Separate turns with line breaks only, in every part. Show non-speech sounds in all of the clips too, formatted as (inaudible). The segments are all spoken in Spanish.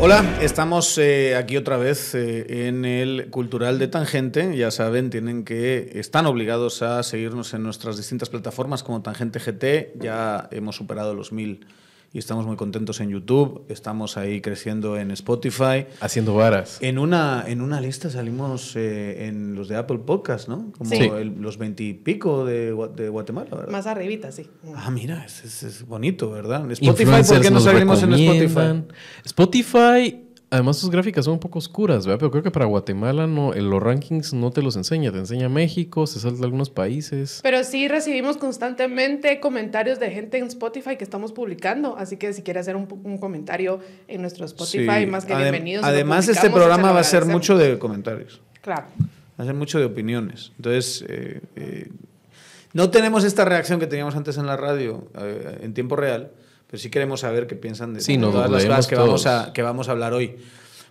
Hola, estamos eh, aquí otra vez eh, en el Cultural de Tangente. Ya saben, tienen que están obligados a seguirnos en nuestras distintas plataformas como Tangente GT. Ya hemos superado los mil y estamos muy contentos en YouTube. Estamos ahí creciendo en Spotify.
Haciendo varas.
En una, en una lista salimos eh, en los de Apple Podcast, ¿no? Como
Sí.
el- los veintipico de, de Guatemala, ¿verdad?
Más arribita, sí.
Ah, mira, es, es- es bonito, ¿verdad? Spotify, ¿por qué no salimos en Spotify?
Spotify, además sus gráficas son un poco oscuras, ¿verdad? Pero creo que para Guatemala no, en los rankings no te los enseña. Te enseña México, se salta algunos países.
Pero sí recibimos constantemente comentarios de gente en Spotify que estamos publicando. Así que si quiere hacer un, un comentario en nuestro Spotify,
Sí.
más que
Adem-
bienvenidos.
Además, este programa va a ser mucho de comentarios.
Claro.
Va a ser mucho de opiniones. Entonces, eh, eh, no tenemos esta reacción que teníamos antes en la radio eh, en tiempo real, pero sí queremos saber qué piensan de
Sí,
todas las cosas que vamos, a, que vamos a hablar hoy.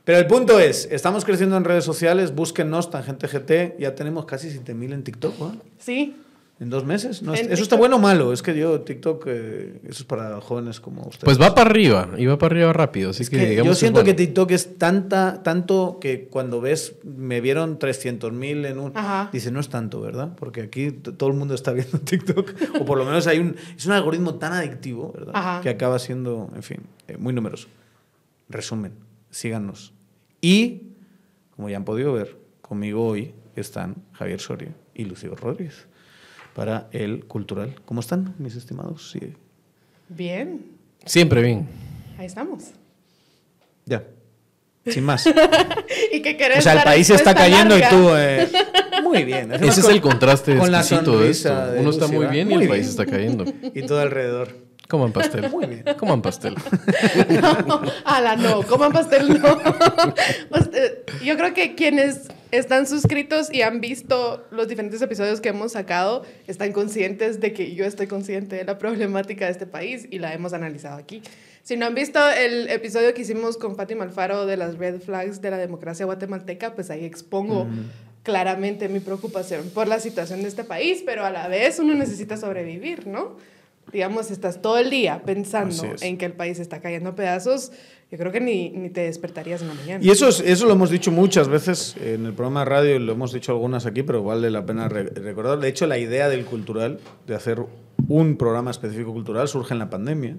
Pero el punto es, estamos creciendo en redes sociales, búsquennos, Tangente GT, ya tenemos casi 7.000 en TikTok, ¿no?
Sí.
En dos meses. No,
En
¿Eso está
TikTok.
bueno o malo? Es que yo, TikTok, eh, eso es para jóvenes como ustedes.
Pues va para arriba, y va para arriba rápido. Así
Es
que,
que
digamos
yo
es
siento
bueno.
que TikTok es tanta, tanto que cuando ves, me vieron 300.000 en un...
Ajá.
Dice, no es tanto, ¿verdad? Porque aquí todo el mundo está viendo (laughs) TikTok. o por lo menos hay un... Es un algoritmo tan adictivo, ¿verdad?
Ajá.
Que acaba siendo, en fin, eh, muy numeroso. Resumen, síganos. Y, como ya han podido ver, conmigo hoy están Javier Soria y Lucio Rodríguez para el Cultural. ¿Cómo están, mis estimados? Sí.
Bien.
Siempre bien.
Ahí estamos.
Ya. Sin más. (laughs)
¿Y qué querés?
O sea, el país está cayendo
larga.
y tú... eh, (laughs) muy bien.
Ese es
con-
el contraste
con la
exquisito de esto.
sonrisa de
Uno está muy bien y el país está cayendo.
Y todo alrededor.
Coman pastel.
Muy bien. (laughs)
Coman pastel.
No, ala, no, coman pastel, no. Yo creo que quienes están suscritos y han visto los diferentes episodios que hemos sacado están conscientes de que yo estoy consciente de la problemática de este país y la hemos analizado aquí. Si no han visto el episodio que hicimos con Fátima Alfaro de las red flags de la democracia guatemalteca, pues ahí expongo claramente mi preocupación por la situación de este país, pero a la vez uno necesita sobrevivir, ¿no? Digamos, estás todo el día pensando en que el país está cayendo a pedazos, yo creo que ni, ni te despertarías en la mañana.
Y eso, es- eso lo hemos dicho muchas veces en el programa de radio, y lo hemos dicho algunas aquí, pero vale la pena re- recordar. De hecho, la idea del cultural, de hacer un programa específico cultural, surge en la pandemia.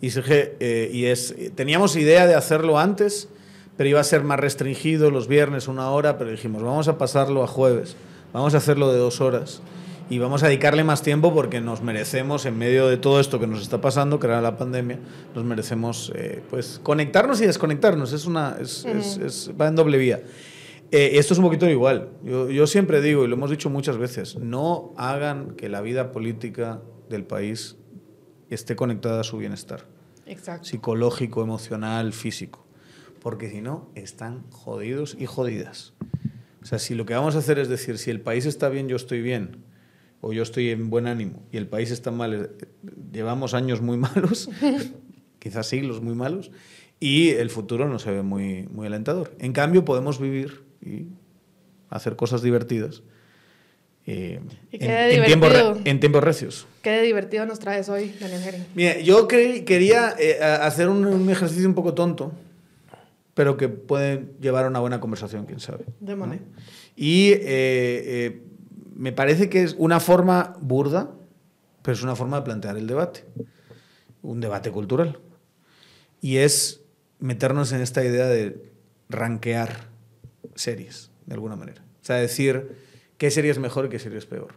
Y, surge, eh, y es, teníamos idea de hacerlo antes, pero iba a ser más restringido los viernes, una hora, pero dijimos, vamos a pasarlo a jueves, vamos a hacerlo de dos horas. Y vamos a dedicarle más tiempo porque nos merecemos, en medio de todo esto que nos está pasando, que era la pandemia, nos merecemos eh, pues conectarnos y desconectarnos. Es una, es, es- es- va en doble vía. Eh, esto es un poquito igual. Yo, yo siempre digo, y lo hemos dicho muchas veces, no hagan que la vida política del país esté conectada a su bienestar
Exacto.
psicológico, emocional, físico. Porque si no, están jodidos y jodidas. O sea, si lo que vamos a hacer es decir, si el país está bien, yo estoy bien, o yo estoy en buen ánimo, y el país está mal, eh, llevamos años muy (laughs) malos, (laughs) quizás siglos muy malos, y el futuro no se ve muy, muy alentador. En cambio, podemos vivir y hacer cosas divertidas. eh,
Y
en, en re- en tiempos recios.
Qué de divertido nos traes hoy, Daniel.
Mira, yo cre- quería eh, hacer un, un ejercicio un poco tonto, pero que puede llevar a una buena conversación, quién sabe.
Démosle.
Y eh, eh, me parece que es una forma burda, pero es una forma de plantear el debate, un debate cultural. Y es meternos en esta idea de ranquear series, de alguna manera. O sea, decir qué serie es mejor y qué serie es peor.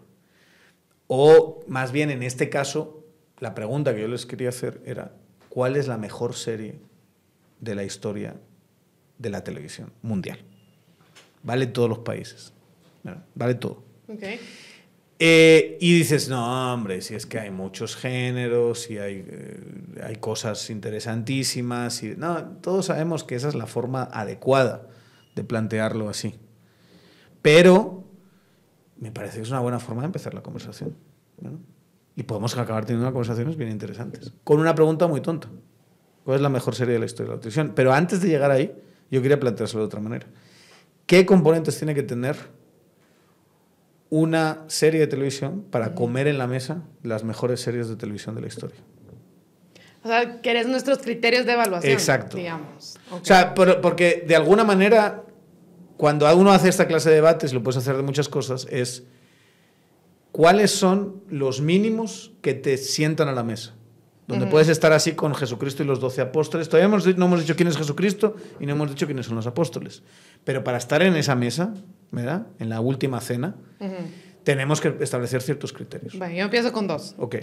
O más bien, en este caso, la pregunta que yo les quería hacer era, ¿cuál es la mejor serie de la historia de la televisión mundial? Vale todos los países. Vale todo.
Ok.
Eh, y dices, no, hombre, si es que hay muchos géneros, y hay, eh, hay cosas interesantísimas. Y, no, todos sabemos que esa es la forma adecuada de plantearlo así. Pero me parece que es una buena forma de empezar la conversación. ¿no? Y podemos acabar teniendo conversaciones bien interesantes. Con una pregunta muy tonta. ¿Cuál es la mejor serie de la historia de la televisión? Pero antes de llegar ahí, yo quería planteárselo de otra manera. ¿Qué componentes tiene que tener una serie de televisión para comer en la mesa las mejores series de televisión de la historia.
O sea, que eres nuestros criterios de evaluación.
Exacto.
Digamos.
O sea, por- porque de alguna manera, cuando uno hace esta clase de debates, lo puedes hacer de muchas cosas, es cuáles son los mínimos que te sientan a la mesa. Donde puedes estar así con Jesucristo y los doce apóstoles. Todavía hemos no hemos dicho quién es Jesucristo y no hemos dicho quiénes son los apóstoles. Pero para estar en esa mesa, ¿verdad? En la última cena, tenemos que establecer ciertos criterios.
Bueno, yo empiezo con dos.
Ok.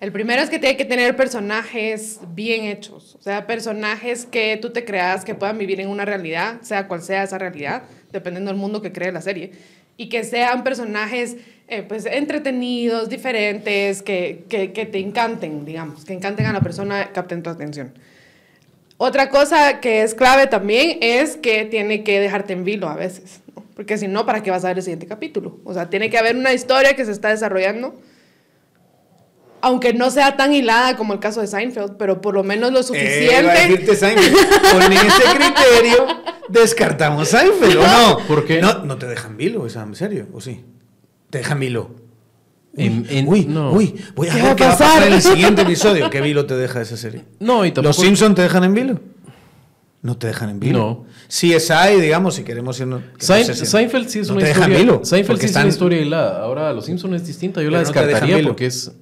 El primero es que tiene que tener personajes bien hechos, o sea, personajes que tú te creas que puedan vivir en una realidad, sea cual sea esa realidad, dependiendo del mundo que cree la serie, y que sean personajes eh, pues entretenidos, diferentes, que, que, que te encanten, digamos, que encanten a la persona, capten tu atención. Otra cosa que es clave también es que tiene que dejarte en vilo a veces, porque si no, ¿para qué vas a ver el siguiente capítulo? O sea, tiene que haber una historia que se está desarrollando aunque no sea tan hilada como el caso de Seinfeld, pero por lo menos lo
Eh,
suficiente.
a decirte Seinfeld. Con ese criterio descartamos Seinfeld, ¿o no? (laughs)
¿Por qué?
No, no te dejan vilo, esa, en serio, ¿o sí? Te dejan vilo.
En- en-
uy,
no.
uy, voy a
¿Qué
ver
va
qué va a
pasar?
pasar en el siguiente episodio. ¿Qué vilo te deja esa serie?
No, y tampoco.
¿Los Simpson te dejan en vilo? No te dejan en vilo.
No.
Sí, es ahí, digamos, si queremos irnos. que no
Sein-
sé si-
Seinfeld sí es
no
una
te dejan
historia.
vilo,
Seinfeld sí es
están-
una historia hilada. Ahora, Los Simpsons es distinta. Yo la
Pero no te dejan
descartaría
vilo.
porque es.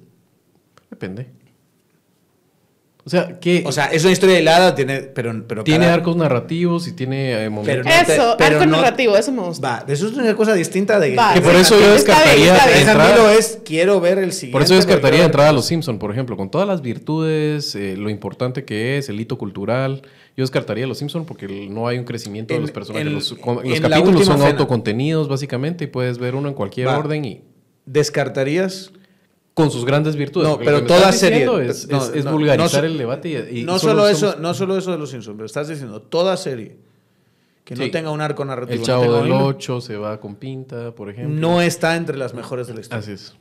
Depende. O sea, que
O sea, es una historia hilada, tiene, pero, pero
tiene
cada-
arcos narrativos y tiene eh, momentos.
Pero no te-
eso,
pero
arco
no-
narrativo, eso me gusta.
Va, eso es una cosa distinta de
Va,
que por
sí,
eso yo
está bien,
descartaría
está bien.
Vilo es quiero ver el siguiente.
Por eso yo descartaría entrada a los Simpson, por ejemplo, con todas las virtudes, eh, lo importante que es, el hito cultural. Yo descartaría a los Simpson porque no hay un crecimiento de los personajes.
en-
los con- los
en la
capítulos son
cena.
autocontenidos, básicamente, y puedes ver uno en cualquier
Va.
orden y
¿Descartarías?
Con sus grandes virtudes.
No, pero toda serie.
diciendo Es,
no,
es- es
no,
vulgarizar
no
el debate y, y
no
solo
solo eso, no solo eso de los Simpsons, pero estás diciendo toda serie que no
Sí.
tenga un arco narrativo,
El
no
Chavo del
un hilo,
8 se va con pinta, por ejemplo.
no está entre las mejores de la historia.
Así es.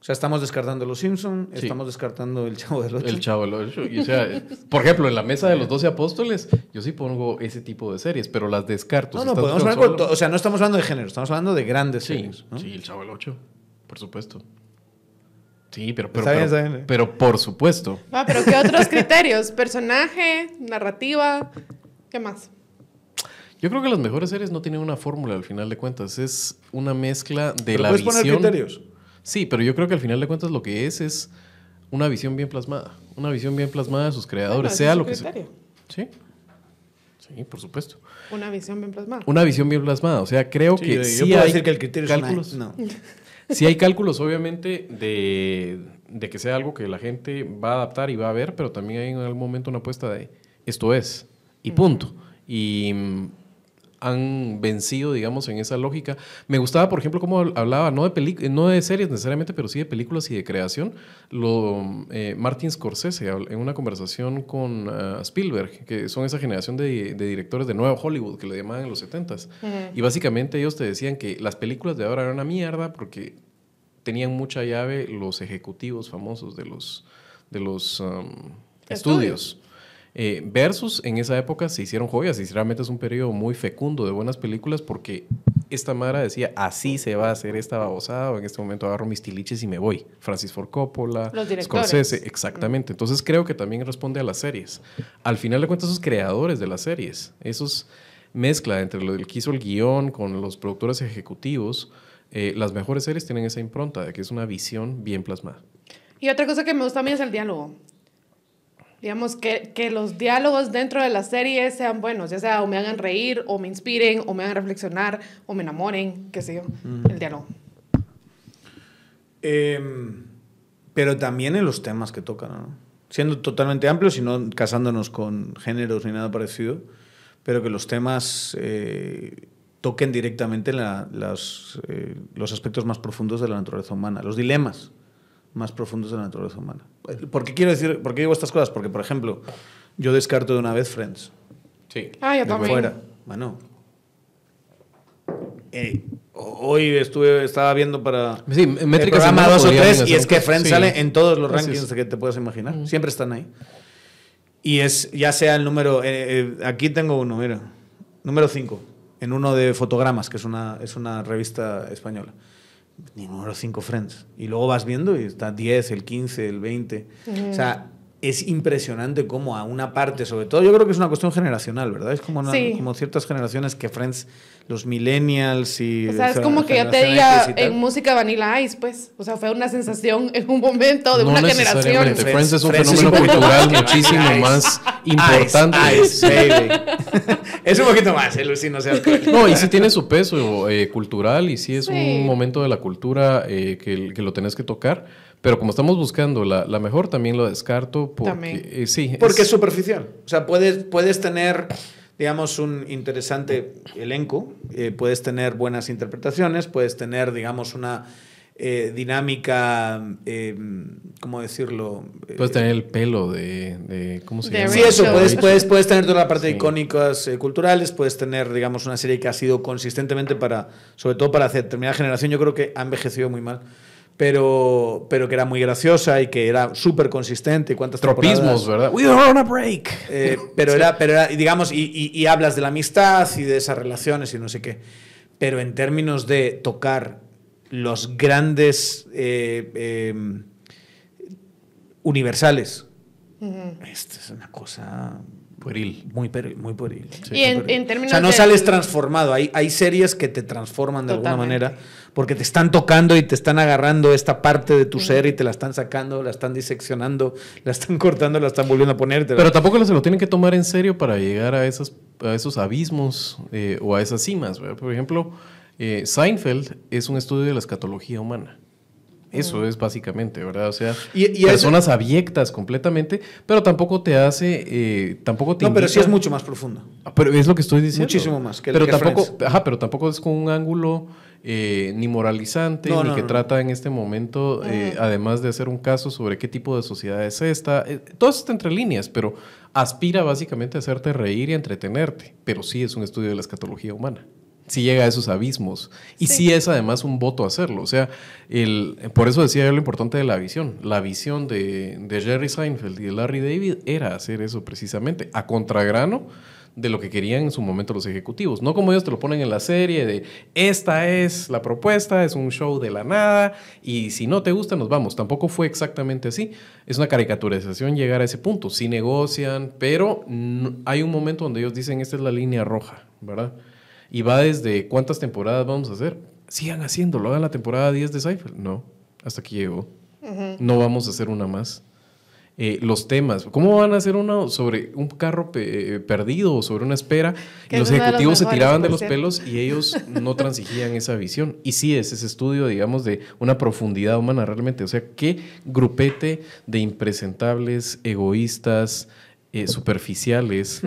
O sea, estamos descartando los Simpsons,
Sí.
estamos descartando el Chavo del 8.
El Chavo del 8. Y, o sea, por ejemplo, en la mesa de los 12 apóstoles, yo sí pongo ese tipo de series, pero las descarto.
No, no, podemos hablar O sea, no estamos hablando de género, estamos hablando de grandes
Sí,
series. ¿no?
sí, el Chavo del 8, por supuesto. Sí, pero, pero,
Está bien,
pero,
está bien.
pero por supuesto.
Va, pero ¿qué otros criterios? Personaje, narrativa, ¿qué más?
Yo creo que las mejores series no tienen una fórmula al final de cuentas. Es una mezcla de
Pero
la
puedes
visión.
poner criterios.
Sí, pero yo creo que al final de cuentas lo que es es una visión bien plasmada. Una visión bien plasmada de sus creadores,
Bueno,
sea
es
lo
su
que sea.
criterio.
Sí. Sí, por supuesto.
Una visión bien plasmada.
Una visión bien plasmada. O sea, creo
Sí,
que
yo,
sí
yo puedo
hay
decir que el criterio
cálculos.
es una... No. (laughs)
Sí hay cálculos, obviamente, de, de que sea algo que la gente va a adaptar y va a ver, pero también hay en algún momento una apuesta de esto es, y punto. Y han vencido, digamos, en esa lógica. Me gustaba, por ejemplo, cómo hablaba, no de, no de series necesariamente, pero sí de películas y de creación. Lo, eh, Martin Scorsese, en una conversación con ah, Spielberg, que son esa generación de, de directores de Nuevo Hollywood, que le llamaban en los 70s. Y básicamente ellos te decían que las películas de ahora eran una mierda porque tenían mucha llave los ejecutivos famosos de los, de los um, estudios. Eh, versus en esa época se hicieron joyas y realmente es un periodo muy fecundo de buenas películas porque esta Mara decía así se va a hacer esta babosada o en este momento agarro mis tiliches y me voy. Francis Ford Coppola,
Los directores.
Scorsese, exactamente. Entonces creo que también responde a las series. Al final de cuentas esos creadores de las series, esos mezcla entre lo que hizo el guion con los productores ejecutivos, eh, las mejores series tienen esa impronta de que es una visión bien plasmada.
Y otra cosa que me gusta a mí es el diálogo. Digamos, que, que los diálogos dentro de la serie sean buenos, ya sea o me hagan reír, o me inspiren, o me hagan reflexionar, o me enamoren, qué sé yo. El diálogo.
Em, pero también en los temas que tocan, ¿no? Siendo totalmente amplios y no casándonos con géneros ni nada parecido, pero que los temas eh, toquen directamente la- las, eh, los aspectos más profundos de la naturaleza humana, los dilemas más profundos de la naturaleza humana. ¿Por qué quiero decir, por qué digo estas cosas? Porque, por ejemplo, yo descarto de una vez Friends.
Sí.
Ah, yo
de
también.
fuera. Bueno. Eh, hoy estuve, estaba viendo para
Sí,
el
métricas
programa
en
dos o
podrían
tres y
hacer
es que. Friends
Sí.
sale en todos los rankings que te puedas imaginar. Siempre están ahí. Y es, ya sea el número, eh, eh, aquí tengo uno, mira, número 5. en uno de Fotogramas, que es una, es una revista española. Ni número 5 Friends. Y luego vas viendo y está 10, el 15, el 20. O sea, es impresionante cómo a una parte, sobre todo, yo creo que es una cuestión generacional, ¿verdad? Es como, una-
Sí.
como ciertas generaciones que Friends, los millennials y...
O sea, es como que yo te diga en música Vanilla Ice, pues. O sea, fue una sensación en un momento de
no
una generación.
Friends es un
Friends es
fenómeno
un
cultural muchísimo más importante.
Ice, ice, baby. (laughs) es un poquito más, eh, Lucy, no seas cruel.
No, y sí tiene su peso eh, cultural y sí es
Sí.
un momento de la cultura eh, que, que lo tenés que tocar. Pero como estamos buscando la, la mejor, también lo descarto porque
También.
eh, sí.
Porque es superficial. O sea, puedes, puedes tener, digamos, un interesante elenco, eh, puedes tener buenas interpretaciones, puedes tener, digamos, una eh, dinámica, eh, ¿cómo decirlo? Eh,
Puedes tener el pelo de, de- ¿cómo se
De
llama?
Sí, eso, puedes, puedes, puedes tener toda la parte de
Sí.
icónicas eh, culturales, puedes tener, digamos, una serie que ha sido consistentemente para, sobre todo para hacer determinada generación, yo creo que ha envejecido muy mal, pero, pero que era muy graciosa y que era súper consistente. y ¿Cuántas
Tropismos,
temporadas?
¿verdad? We are on a break.
Eh, pero, era, pero era, digamos, y, y- y hablas de la amistad y de esas relaciones y no sé qué. Pero en términos de tocar los grandes eh, eh, universales, esto es una cosa
Pueril.
muy, peri- muy pueril.
Y en-
Muy pueril.
en términos
O sea, no
de-
sales transformado. Hay, hay series que te transforman de alguna manera porque te están tocando y te están agarrando esta parte de tu ser y te la están sacando, la están diseccionando, la están cortando, la están volviendo a poner. la-
Pero tampoco se lo tienen que tomar en serio para llegar a, esas, a esos abismos eh, o a esas cimas. ¿verdad? Por ejemplo, eh, Seinfeld es un estudio de la escatología humana. Eso es básicamente, ¿verdad? O sea,
Y- y
personas abyectas completamente, pero tampoco te hace, eh, tampoco te
no, pero sí es mucho más profundo.
Ah, Pero es lo que estoy diciendo.
Muchísimo más que
pero
que
tampoco,
Friends.
ajá, pero tampoco es con un ángulo eh, ni moralizante,
No,
ni
no,
que
no.
trata en este momento, eh, además de hacer un caso sobre qué tipo de sociedad es esta. eh, todo eso está entre líneas, pero aspira básicamente a hacerte reír y a entretenerte. Pero sí es un estudio de la escatología humana. Sí llega a esos abismos. Y sí,
Sí.
es además un voto hacerlo. O sea, el, por eso decía yo lo importante de la visión. La visión de, de Jerry Seinfeld y de Larry David era hacer eso precisamente, a contragrano de lo que querían en su momento los ejecutivos. No como ellos te lo ponen en la serie de esta es la propuesta, es un show de la nada y si no te gusta nos vamos. Tampoco fue exactamente así. Es una caricaturización llegar a ese punto. Sí negocian, pero hay un momento donde ellos dicen esta es la línea roja, ¿verdad? Y va desde cuántas temporadas vamos a hacer. Sigan haciéndolo, hagan la temporada 10 de Seinfeld. No, hasta aquí llegó. No vamos a hacer una más. Eh, los temas, ¿cómo van a hacer uno sobre un carro pe- eh, perdido o sobre una espera? Y los ejecutivos se tiraban de los pelos y ellos no (laughs) transigían esa visión. Y sí, es ese estudio, digamos, de una profundidad humana realmente. O sea, qué grupete de impresentables, egoístas, eh, superficiales.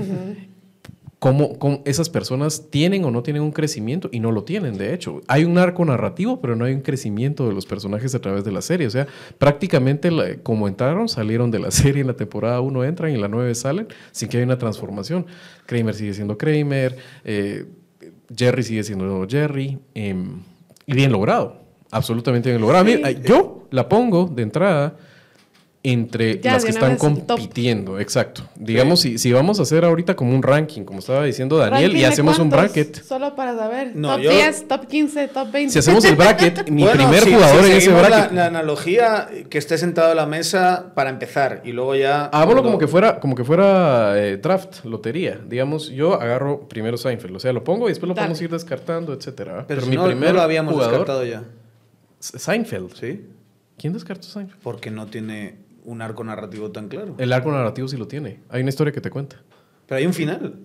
Cómo, cómo esas personas tienen o no tienen un crecimiento y no lo tienen, de hecho. Hay un arco narrativo, pero no hay un crecimiento de los personajes a través de la serie. O sea, prácticamente la- como entraron, salieron de la (laughs) serie en la temporada 1 entran y en la 9 salen sin que haya una transformación. Kramer sigue siendo Kramer, eh, Jerry sigue siendo Jerry, em, y bien logrado, absolutamente bien logrado. A mí, yo la pongo de entrada entre
Ya,
las que están compitiendo, exacto. Digamos, si, si vamos a hacer ahorita como un ranking, como estaba diciendo Daniel,
¿Ranking
y hacemos un bracket.
Solo para saber.
No,
top
yo-
10, top 15, top 20.
Si hacemos el bracket, mi
Bueno,
primer
si-
jugador
si
en ese bracket.
La, la analogía, que esté sentado a la mesa para empezar y luego ya.
Hágalo
cuando-
como que fuera, como que fuera eh, draft, lotería. Digamos, yo agarro primero Seinfeld, o sea, lo pongo y después lo
Dale.
podemos ir descartando, etcétera.
Pero, si no, no lo habíamos
jugador,
descartado ya.
Seinfeld.
¿Sí?
¿Quién descartó Seinfeld?
Porque no tiene un arco narrativo tan claro.
El arco narrativo sí lo tiene. Hay una historia que te cuenta.
Pero hay un final.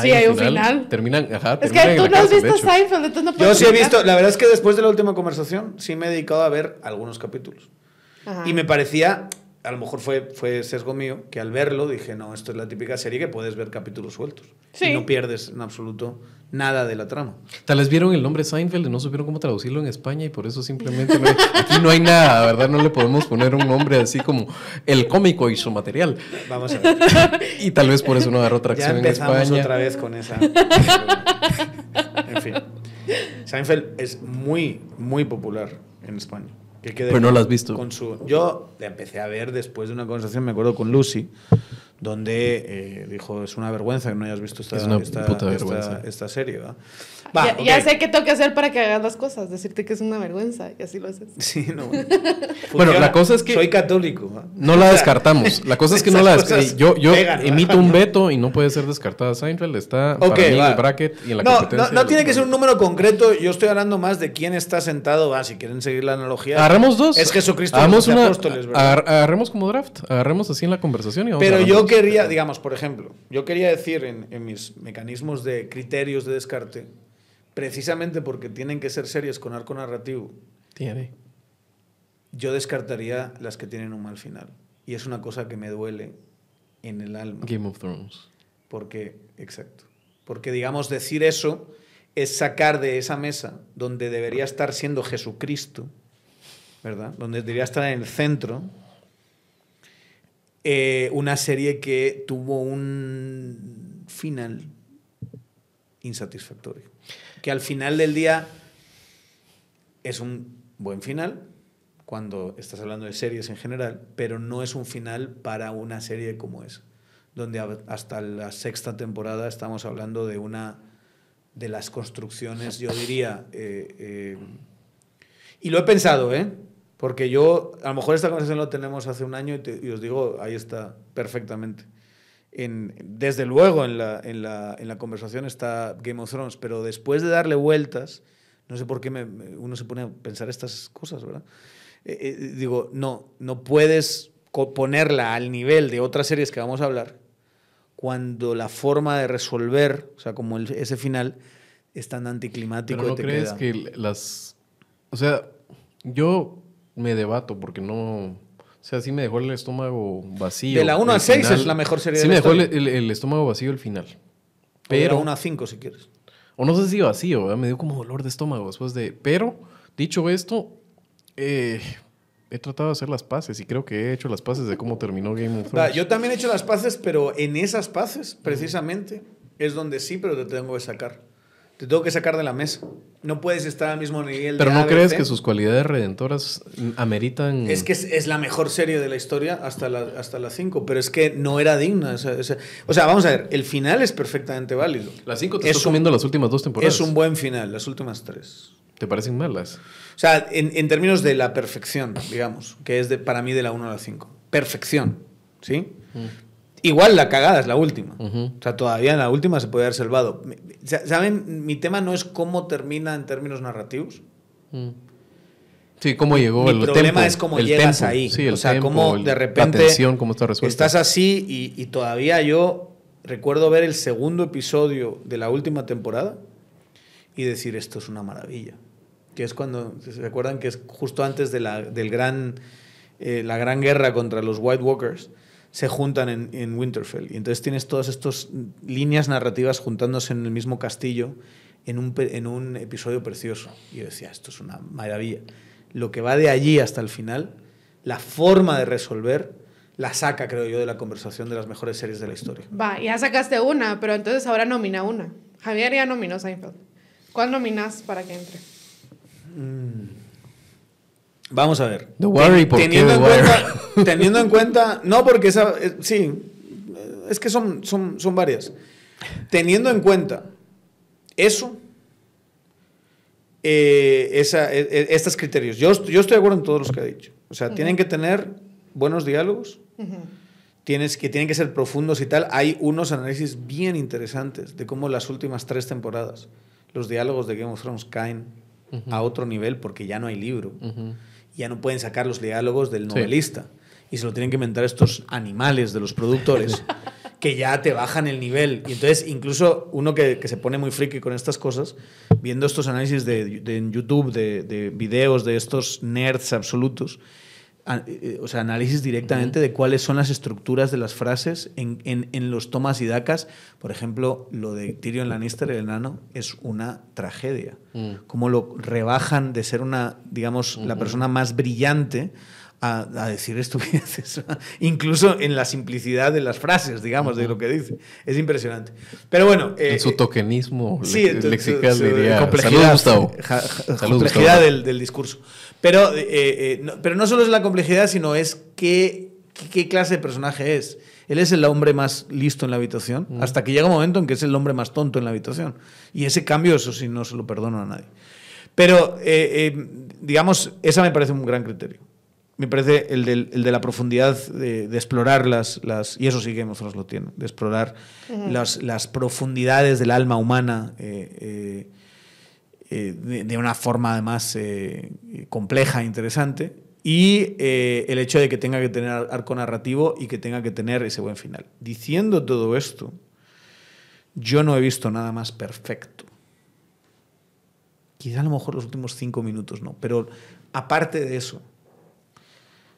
Sí, hay un final.
Terminan, ajá,
Es
terminan
que tú no has
cárcel, de
visto. Seinfeld, entonces no
Yo
puedes
sí he visto, la verdad es que después de la última conversación, sí me he dedicado a ver algunos capítulos.
Ajá.
Y me parecía, a lo mejor fue, fue sesgo mío, que al verlo dije, no, esto es la típica serie que puedes ver capítulos sueltos.
Sí.
Y no pierdes en absoluto nada de la trama.
Tal vez vieron el nombre Seinfeld y no supieron cómo traducirlo en España y por eso simplemente no hay- aquí no hay nada, ¿verdad? No le podemos poner un nombre así como el cómico y su material.
Vamos a ver. (laughs)
Y tal vez por eso no agarró
ya
tracción en
empezamos
España.
otra vez con esa. en fin. Seinfeld es muy, muy popular en España. Que
Pero no la has visto.
Con su, yo la empecé a ver después de una conversación, me acuerdo con Lucy. Donde eh, dijo, es una vergüenza que no hayas visto esta,
Es
esta, esta- esta serie. ¿Va?
ya, sé qué tengo que hacer para que hagas las cosas, decirte que es una vergüenza y así lo haces.
Sí, no. (laughs)
Bueno, la cosa es que-
Soy católico. ¿va?
No la descartamos. La cosa es que (laughs) no la descartamos. Yo, yo emito un veto y no puede ser descartada. Seinfeld está
Ok,
para mí en el bracket y en la
no,
competencia.
no, no tiene que ser un número concreto. Yo estoy hablando más de quién está sentado. Va, si quieren seguir la analogía.
Agarremos dos.
Es Jesucristo los
una,
apóstoles, ¿verdad?
agarremos como draft. Agarremos así en la conversación y vamos
Pero yo quería, digamos, por ejemplo, yo quería decir en, en mis mecanismos de criterios de descarte, precisamente porque tienen que ser series con arco narrativo,
Tiene.
yo descartaría las que tienen un mal final. Y es una cosa que me duele en el alma.
Game of Thrones.
Porque, exacto. Porque, digamos, decir eso es sacar de esa mesa donde debería estar siendo Jesucristo, ¿verdad? Donde debería estar en el centro, eh, una serie que tuvo un final insatisfactorio. Que al final del día es un buen final, cuando estás hablando de series en general, pero no es un final para una serie como esa, donde hasta la sexta temporada estamos hablando de una de las construcciones, yo diría, eh, eh, y lo he pensado, ¿eh? Porque yo, a lo mejor esta conversación lo tenemos hace un año y os digo, ahí está perfectamente. En, desde luego en la, en, la, en la conversación está Game of Thrones, pero después de darle vueltas, no sé por qué me- uno se pone a pensar estas cosas, ¿verdad? Eh, eh, digo, no, no puedes ponerla al nivel de otras series que vamos a hablar cuando la forma de resolver, o sea, como el- ese final, es tan anticlimático
Pero no
te
crees
queda.
que las... O sea, yo me debato porque no... O sea, sí me dejó el estómago vacío.
De la 1
el
al 6
final.
es la mejor serie
Sí
de
me
la
dejó el, el- el estómago vacío el final.
Pero
Pero...
1 a 5 si quieres.
O no sé si vacío, ¿verdad? me dio como dolor de estómago después de... Pero, dicho esto, eh, he tratado de hacer las paces y creo que he hecho las paces de cómo terminó Game of Thrones.
yo también he hecho las paces, pero en esas paces, precisamente, es donde sí, pero te tengo que sacar. Te tengo que sacar de la mesa. No puedes estar al mismo nivel
Pero
de
¿no
ABC.
crees que sus cualidades redentoras mm, ameritan...
Es que es, es la mejor serie de la historia hasta la, hasta la 5, pero es que no era digna. O sea, vamos a ver, el final es perfectamente válido.
Las cinco te
es
estás
un-
comiendo las últimas dos temporadas.
Es un buen final, las últimas tres.
¿Te parecen malas?
O sea, en, en términos de la perfección, digamos, que es de, para mí de la 1 a la 5. Perfección, ¿sí? Igual la cagada es la última.
Ujú.
O sea, todavía en la última se puede haber salvado. ¿Saben? Mi tema no es cómo termina en términos narrativos.
Mm. Sí, cómo llegó
Mi
el
problema
tempo,
es cómo
el
llegas
tempo.
ahí.
Sí, el
o sea,
tempo,
cómo de repente
La tensión, cómo está resuelta.
estás así y, y todavía yo recuerdo ver el segundo episodio de la última temporada y decir esto es una maravilla. Que es cuando, ¿se acuerdan que es justo antes de la, del gran, eh, la gran guerra contra los White Walkers? Se juntan en, en Winterfell. Y entonces tienes todas estas líneas narrativas juntándose en el mismo castillo en un, en un episodio precioso. Y yo decía, esto es una maravilla. Lo que va de allí hasta el final, la forma de resolver, la saca, creo yo, de la conversación de las mejores series de la historia.
Va, ya sacaste una, pero entonces ahora nomina una. Javier ya nominó Seinfeld. ¿Cuál nominas para que entre?
Vamos a ver.
The ¿y por qué
teniendo,
The
en cuenta, teniendo en cuenta, no porque esa, eh, sí, es que son, son, son varias. Teniendo en cuenta eso, eh, esa, eh, estos criterios, yo, yo estoy de acuerdo en todos los que ha dicho. O sea, tienen que tener buenos diálogos, tienes, que tienen que ser profundos y tal. Hay unos análisis bien interesantes de cómo las últimas tres temporadas, los diálogos de Game of Thrones caen a otro nivel porque ya no hay libro. Ya no pueden sacar los diálogos del
Sí.
novelista. Y se lo tienen que inventar estos animales de los productores (laughs) que ya te bajan el nivel. Y entonces, incluso uno que, que se pone muy friki con estas cosas, viendo estos análisis de, de- en YouTube, de, de videos de estos nerds absolutos, o sea, análisis directamente de cuáles son las estructuras de las frases en, en- en los tomas y dacas. Por ejemplo, lo de Tyrion Lannister, el enano, es una tragedia.
Mm.
Cómo lo rebajan de ser una, digamos, la persona más brillante a, a decir estupideces. (laughs) Incluso en la simplicidad de las frases, digamos, de lo que dice. Es impresionante. Pero bueno. eh,
en su
eh,
tokenismo
Sí,
lexical
su- su
diría.
complejidad,
Salud, Gustavo.
ja- ja-
Salud,
complejidad
Gustavo.
del, del discurso. Pero, eh, eh, no, pero no solo es la complejidad, sino es qué, qué, clase de personaje es. Él es el hombre más listo en la habitación, hasta que llega un momento en que es el hombre más tonto en la habitación. Y ese cambio, eso sí, no se lo perdono a nadie. Pero, eh, digamos, esa me parece un gran criterio. Me parece el, del- el de la profundidad de, de explorar las, las. Y eso sí que Thrones lo tiene, de explorar las, las profundidades del alma humana. Eh, eh, eh, de, de una forma además eh, compleja e interesante. Y eh, el hecho de que tenga que tener arco narrativo y que tenga que tener ese buen final. Diciendo todo esto, yo no he visto nada más perfecto. Quizá a lo mejor los últimos cinco minutos no, pero aparte de eso,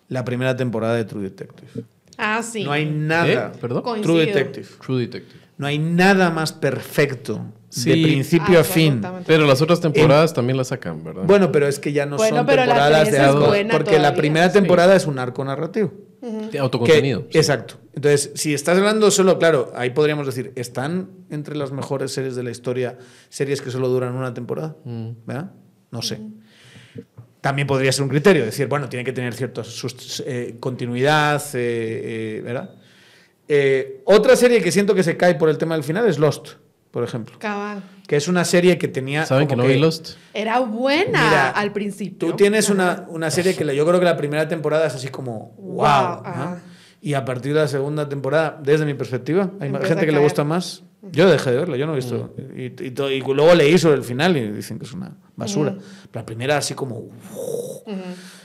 la primera temporada de True Detective.
Ah, sí.
No hay nada.
¿Eh? ¿Perdón?
Coincido.
True Detective.
True Detective.
No hay nada más perfecto
Sí.
de principio
Ah,
a fin.
exactamente.
Pero las otras temporadas también la sacan, ¿verdad?
Bueno, pero es que ya no
Bueno,
son temporadas de
buena
Porque la primera
Sí.
temporada es un arco narrativo.
De
Que-
autocontenido. sí.
Exacto. Entonces, si estás hablando solo, claro, ahí podríamos decir, ¿están entre las mejores series de la historia series que solo duran una temporada?
Mm.
¿Verdad? No sé. También podría ser un criterio, decir, bueno, tiene que tener cierta sus- eh, continuidad, eh, eh, ¿verdad? Eh, otra serie que siento que se cae por el tema del final es Lost, por ejemplo.
Cabal.
Que es una serie que tenía.
¿Saben que no vi Lost?
Era buena
Mira,
al principio.
Tú tienes una, una serie que la- yo creo que la primera temporada es así como wow.
Wow,
¿no? Y a partir de la segunda temporada, desde mi perspectiva, hay
Empieza
gente
a
que le gusta más. Yo dejé de verla, yo no he visto. Y, y to- y luego leí sobre el final y dicen que es una basura. La primera así como...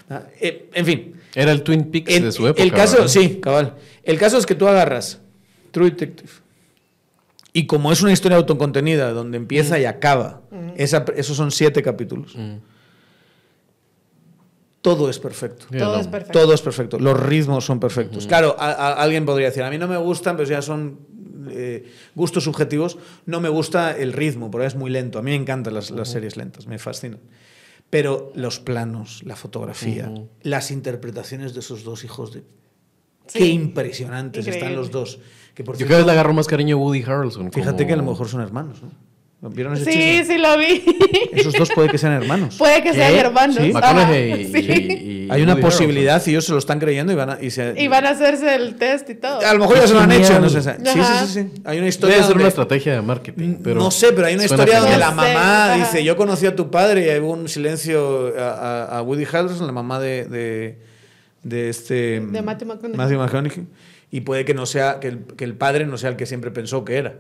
¿ah? Eh, en fin.
Era el Twin Peaks
El,
de su época.
el caso,
¿verdad?
sí, cabal. El caso es que tú agarras True Detective y como es una historia autocontenida donde empieza y acaba, esa- esos son siete capítulos.
Mm.
Todo es perfecto.
Todo es perfecto.
Todo es perfecto. Los ritmos son perfectos. Claro, a- a- alguien podría decir, a mí no me gustan, pero ya son eh, gustos subjetivos. No me gusta el ritmo, porque es muy lento. A mí me encantan las, las series lentas, me fascinan. Pero los planos, la fotografía, las interpretaciones de esos dos hijos de...
Sí.
Qué impresionantes están los dos. Que por
Yo
cierto,
cada vez le agarro más cariño a Woody Harrelson.
fíjate
como-
que a lo mejor son hermanos, ¿no? ¿Vieron ese
Sí,
chisme?
sí lo vi.
Esos dos puede que sean hermanos. (laughs)
Puede que sean
¿Qué?
hermanos.
¿Sí?
Ajá,
y,
sí.
y- y
Hay una posibilidad y ellos se lo están creyendo y van a... Y, se-
Y van a hacerse el test y todo.
A lo mejor ya se lo han
Genial.
hecho, no sé. Sí, sí, sí, sí. Hay una historia
Debe ser
donde-
una estrategia de marketing. Pero
no sé, pero hay una historia donde la mamá
ajá.
dice, yo conocí a tu padre y hay un silencio a, a- a Woody Harrelson, la mamá de, de, de este...
De Matthew McConaughey.
Matthew McConaughey. Y puede que no sea, que el, que el padre no sea el que siempre pensó que era.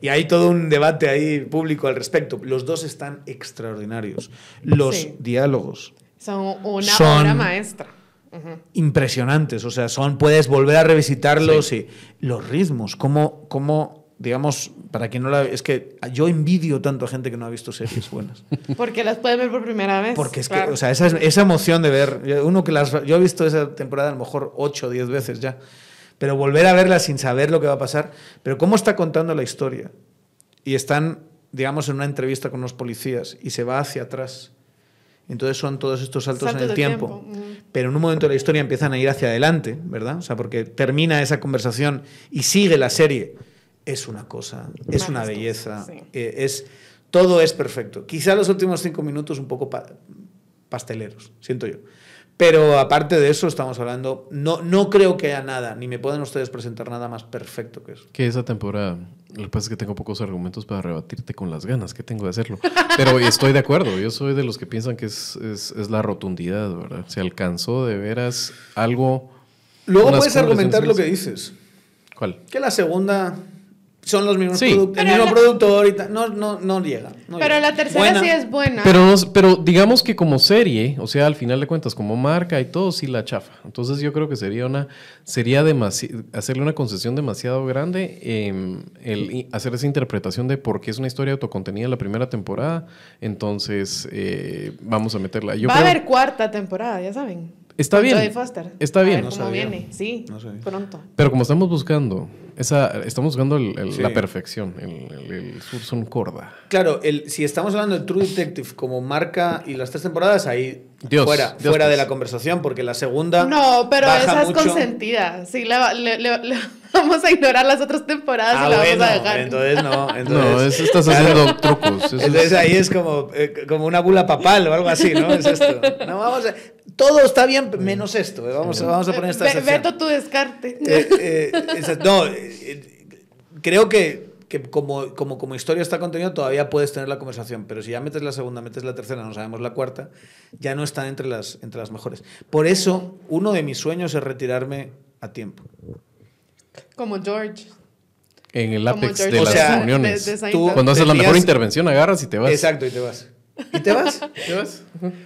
Y hay todo un debate ahí público al respecto. Los dos están extraordinarios. Los
Sí.
diálogos
Son una
Son-
obra maestra. Ujú.
impresionantes. O sea, son, puedes volver a revisitarlos y los ritmos, cómo, cómo, digamos, para quien no la es que yo envidio tanto a gente que no ha visto series buenas. (laughs)
Porque las pueden ver por primera vez.
Porque es
claro.
que, o sea, esa, esa emoción de ver, uno que las, yo he visto esa temporada a lo mejor 8 o 10 veces ya, pero volver a verla sin saber lo que va a pasar, pero cómo está contando la historia. Y están, digamos, en una entrevista con unos policías y se va hacia atrás. Entonces son todos estos saltos,
Saltos
en el tiempo. Pero en un momento de la historia empiezan a ir hacia adelante, ¿verdad? O sea, porque termina esa conversación y sigue la serie. Es una cosa, es una belleza.
sí.
eh, es, todo es perfecto. Quizá los últimos cinco minutos un poco pa- pasteleros, siento yo. Pero aparte de eso, estamos hablando. No, no creo que haya nada, ni me pueden ustedes presentar nada más perfecto que eso.
Que esa temporada, lo que pasa es que tengo pocos argumentos para rebatirte con las ganas que tengo de hacerlo. Pero estoy de acuerdo, yo soy de los que piensan que es, es, es la rotundidad, ¿verdad? Se alcanzó de veras algo...
Luego puedes argumentar
en
lo que dices.
¿Cuál?
Que la segunda son los mismos
Sí.
produc- el mismo
la-
productor y tal. No, no, no llega. no
Pero
llega.
la tercera
Buena.
sí es buena.
Pero, no- pero digamos que como serie, o sea, al final de cuentas, como marca y todo, sí la chafa. Entonces yo creo que sería una, sería demasi- hacerle una concesión demasiado grande eh, el i- hacer esa interpretación de por qué es una historia autocontenida en la primera temporada. Entonces eh, vamos a meterla. Yo
Va a haber cuarta temporada, ya saben.
Está bien. Está
A
bien.
ver
No
cómo
sabía.
viene. Sí,
No
pronto.
Pero como estamos buscando esa, estamos buscando el- el-
Sí.
la perfección, el, el, el Sursum Corda.
Claro, el, si estamos hablando de True Detective como marca y las tres temporadas, ahí
Dios,
fuera,
Dios,
fuera de la conversación, porque la segunda.
No, pero
baja
esa es
mucho.
consentida. Sí, le, va- le- le- le (laughs) vamos a ignorar las otras temporadas
Ah,
y la
bueno,
vamos a dejar.
entonces no. (laughs)
No,
Entonces,
es- estás
claro.
haciendo trucos. eso es-
Entonces ahí es como, eh, como una bula papal o algo así, ¿no? Es esto. No, vamos a- todo está bien menos esto. eh, Vamos, a- vamos a poner esta excepción.
Veto tu descarte.
Eh, eh, no, eh, creo que, que como, como, como historia está contenido todavía puedes tener la conversación, pero si ya metes la segunda, metes la tercera, no sabemos la cuarta, ya no están entre las, entre las mejores. Por eso, uno de mis sueños es retirarme a tiempo.
Como George.
En el apex de
O
las
sea,
reuniones.
de- de
Tú-
Seinfeld.
Cuando haces la mejor intervención, agarras y te vas.
Exacto, y te vas. ¿Y te vas?
¿Te vas?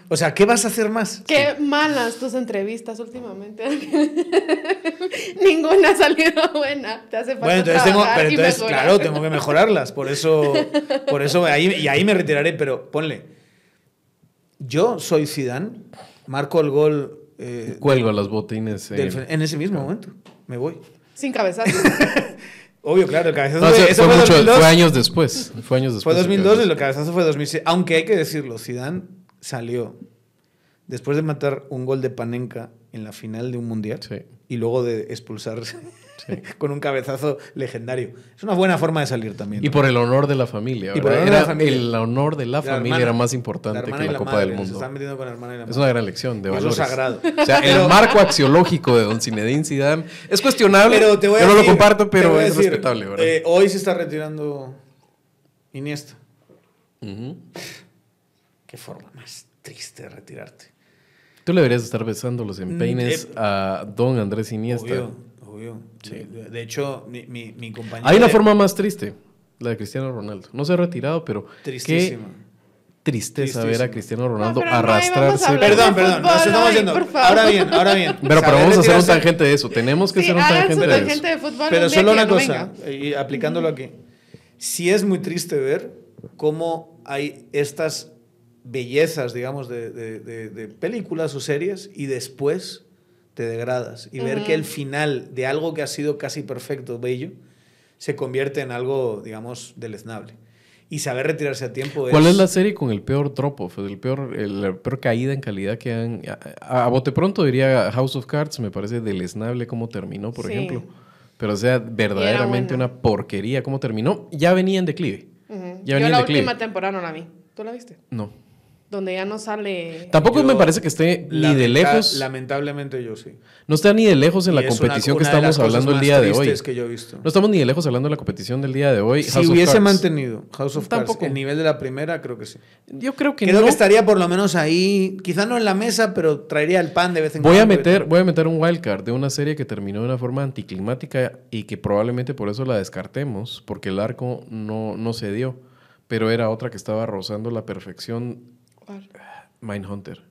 O sea, ¿qué vas a hacer más?
Qué malas tus entrevistas últimamente. (laughs) Ninguna ha salido buena. Te hace falta
Bueno, entonces tengo, pero claro, tengo que mejorarlas. Por eso, por eso ahí, y ahí me retiraré, pero ponle. Yo soy Zidane, marco el gol eh,
Cuelgo las botines.
del
en-
fe- en ese mismo momento. Me voy.
Sin cabezazo. (laughs)
Obvio, claro, el cabezazo
No,
fue,
fue,
eso
fue
fue,
mucho-
2002.
fue años después. Fue años después.
Fue
el
2002 y el cabezazo fue 2006. Aunque hay que decirlo, Zidane salió después de matar un gol de Panenka en la final de un mundial
Sí.
y luego de expulsarse (laughs) con un cabezazo legendario. Es una buena forma de salir también.
Y por el honor de la familia.
Y por el honor de la familia.
El honor de la, familia
hermana-
era más importante que la, Copa
madre,
del
Se
Mundo.
están metiendo con la hermana y la
Es una gran lección de valores.
es sagrado.
O sea,
Pero-
el marco axiológico de Don Zinedine Zidane es cuestionable.
Pero te voy a
Yo no lo
decir-
comparto, pero es
decir,
respetable, ¿verdad?
eh, hoy se está retirando Iniesta. Qué forma más triste de retirarte.
Tú le deberías estar besando los empeines
Mm, eh,
a Don Andrés Iniesta.
Obvio, obvio. De, de hecho, mi, mi, mi compañero.
Hay una
de-
forma más triste, la de Cristiano Ronaldo. No se ha retirado, pero
Tristísima.
qué tristeza ver a. Cristiano Ronaldo
no
arrastrarse.
hablar
Perdón, perdón,
fútbol
nos estamos yendo. Ahora bien, ahora bien.
Pero, pero vamos a hacer un tangente de eso. Tenemos que
Sí,
hacer un tangente de eso.
tangente de fútbol.
Pero solo una
no
cosa,
venga.
y aplicándolo aquí. Sí es muy triste ver cómo hay estas bellezas, digamos, de, de- de- de películas o series y después te degradas. Y ver que el final de algo que ha sido casi perfecto, bello, se convierte en algo, digamos, deleznable. Y saber retirarse a tiempo
¿Cuál es la serie con el peor drop-off, el peor, el- la peor caída en calidad que han... A, a bote pronto diría House of Cards, me parece deleznable cómo terminó, por
Sí.
ejemplo. Pero o sea, verdaderamente
buena.
una porquería cómo terminó. Ya venía en declive.
Ujú.
Ya
Yo
venía en
la
declive.
última temporada no la vi. ¿Tú la viste?
No.
Donde ya no sale...
Tampoco
Yo-
me parece que esté ni de lejos...
Lamentablemente yo sí.
No está ni de lejos en
Y
la
una-
competición que
una de las
estamos hablando
cosas
el día de hoy.
que yo he visto.
No estamos ni de lejos hablando de la competición del día de hoy.
Si
House
hubiese
Cards.
mantenido House of Cards
Tampoco.
el nivel de la primera, creo que sí.
Yo creo que
creo
no.
que estaría por lo menos ahí, quizá no en la mesa, pero traería el pan de vez en
Voy a
cuando.
meter, voy a meter un wildcard de una serie que terminó de una forma anticlimática y que probablemente por eso la descartemos, porque el arco no, no se dio. Pero era otra que estaba rozando la perfección.
¿Cuál?
Mindhunter.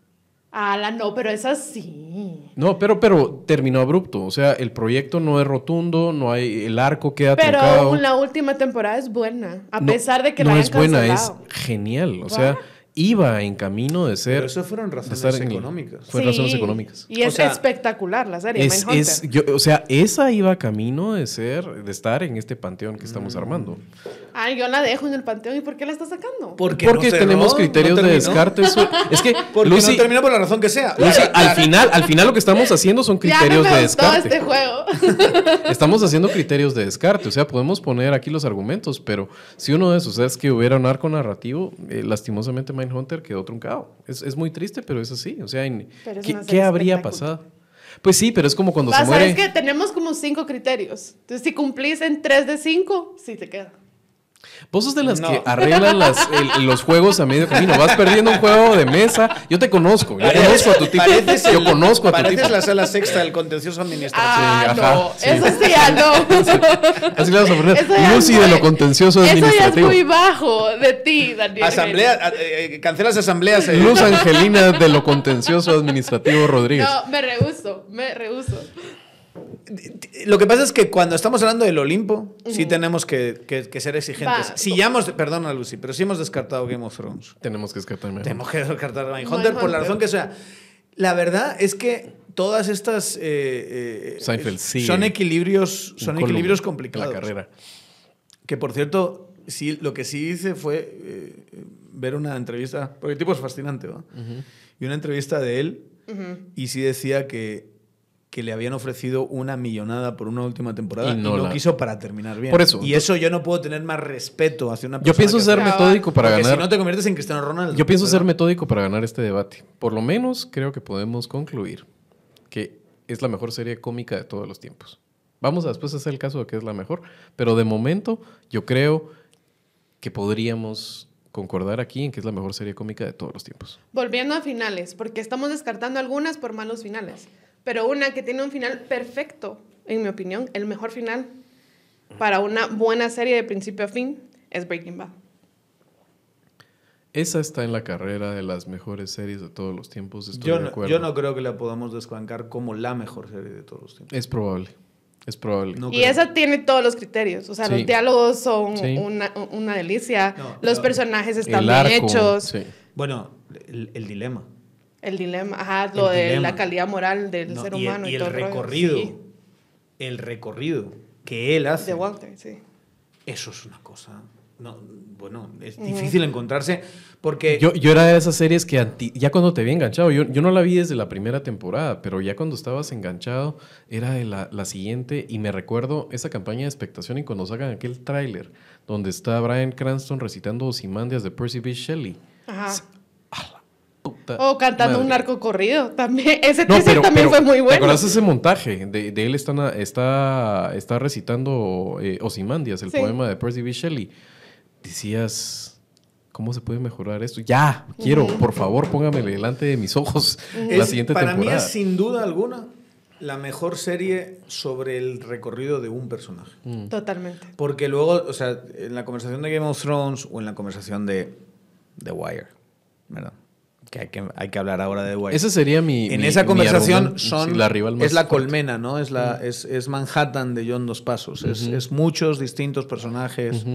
Ah, la no, pero esa sí.
No, pero, pero terminó abrupto. O sea, el proyecto no es rotundo, no hay, el arco queda
Pero
truncado.
la última temporada es buena. A
No,
pesar de que
no
la
es buena, es genial. O sea, iba en camino de ser.
Pero eso fueron razones
en
económicas.
Fue razones económicas.
Y es
O sea,
espectacular la serie,
Es, es- yo- o sea, esa iba camino de ser, de estar en este panteón que estamos
Mm.
armando.
Ah, yo la dejo en el panteón. ¿Y por qué la estás sacando?
Porque,
Porque
no cerró,
tenemos
no
criterios de descarte. eso- (laughs) es que,
Porque
Lucy,
no terminó por la razón que sea.
Lucy, (laughs) al final, al final lo que estamos haciendo son (laughs)
ya no
criterios
me
de descarte.
este juego.
Estamos haciendo criterios de descarte. O sea, podemos poner aquí los argumentos, pero si uno de esos es que hubiera un arco narrativo, eh, lastimosamente Mindhunter quedó truncado. Es, es muy triste, pero es así. O sea, en- ¿qué, habría pasado? Pues sí, pero es como cuando
Vas,
se muere.
sabes que tenemos como cinco criterios. Entonces, si cumplís en tres de cinco, sí te queda.
Vos sos de las
No.
que arreglan las- el- los juegos a medio camino. Vas perdiendo un juego de mesa. Yo te conozco. Yo conozco a tu tipo.
Pareces
Yo
el-
conozco a tu
pareces
tipo.
la sala sexta del contencioso administrativo.
Ah,
ajá,
no.
sí.
Eso sí ya no.
Así le vas a poner. Lucy de lo contencioso
Eso ya es
administrativo.
muy bajo de ti, Daniel.
Asamblea, eh, eh, cancelas asambleas. eh.
Luz Angelina de lo contencioso administrativo Rodríguez.
No, me rehuso, me rehuso.
Lo que pasa es que cuando estamos hablando del Olimpo, sí tenemos que, que- que ser exigentes.
Va.
Si ya hemos, perdona Lucy, pero si hemos descartado Game of Thrones.
Tenemos que mejor.
Tenemos que descartar Mindhunter por la razón que sea. La verdad es que todas estas eh, eh,
Seinfeld sigue
son equilibrios, son equilibrios complicados.
La carrera.
Que por cierto, sí, lo que sí hice fue eh, ver una entrevista, porque el tipo es fascinante, ¿no? Y una entrevista de él, y sí decía que, que le habían ofrecido una millonada por una última temporada
Y
y
no
no,
la-
quiso para terminar bien.
Por eso,
Y eso yo no puedo tener más respeto hacia una persona.
Yo pienso
que
ser metódico para
Porque
ganar.
si no te conviertes en Cristiano Ronaldo.
Yo pienso ser metódico para ganar este debate. Por lo menos creo que podemos concluir que es la mejor serie cómica de todos los tiempos. Vamos a después hacer el caso de que es la mejor, pero de momento yo creo que podríamos concordar aquí en que es la mejor serie cómica de todos los tiempos.
Volviendo a finales, porque estamos descartando algunas por malos finales, pero una que tiene un final perfecto, en mi opinión, el mejor final para una buena serie de principio a fin es Breaking Bad.
Esa está en la carrera de las mejores series de todos los tiempos. Estoy
Yo
de
no,
acuerdo.
yo no creo que la podamos desbancar como la mejor serie de todos los tiempos.
Es probable. Es probable.
No
y
creo.
esa tiene todos los criterios, o sea,
Sí.
los diálogos son
Sí.
una, una delicia,
No,
los
no.
personajes están
El
bien
arco,
hechos,
sí.
Bueno, el, el dilema.
El dilema, ajá, lo
El
de
dilema.
la calidad moral del
¿no?
ser
y el-
humano
y
y,
el,
todo
recorrido.
Sí,
El recorrido que él hace.
de Walter, sí.
Eso es una cosa. No, bueno, es difícil encontrarse porque.
Yo, yo era de esas series que anti- ya cuando te había enganchado, yo, yo no la vi desde la primera temporada, pero ya cuando estabas enganchado era de la, la siguiente y me recuerdo esa campaña de expectación y cuando sacan aquel tráiler donde está Brian Cranston recitando Ozymandias de Percy B. Shelley.
Ajá. O cantando
madre.
un narco corrido también. (laughs) Ese
No,
teaser
pero,
también
pero,
fue muy
¿Te
bueno.
acuerdas ese montaje? De, de él está, está, está recitando eh, Ozymandias, el
Sí.
poema de Percy B. Shelley. Decías, ¿cómo se puede mejorar esto? Ya, quiero, por favor, póngame delante de mis ojos la
es-
siguiente
para
temporada.
mí es sin duda alguna la mejor serie sobre el recorrido de un personaje.
Mm.
Totalmente.
Porque luego, o sea, en la conversación de Game of Thrones o en la conversación de The Wire, ¿verdad? Que hay que, hay que hablar ahora de The Wire.
Ese sería mi.
en
mi-
esa
mi
conversación
argumento,
son
sí, la rival
es la
fuerte.
colmena, ¿no? Es la es, es Manhattan de John Dos Pasos. es, es muchos distintos personajes,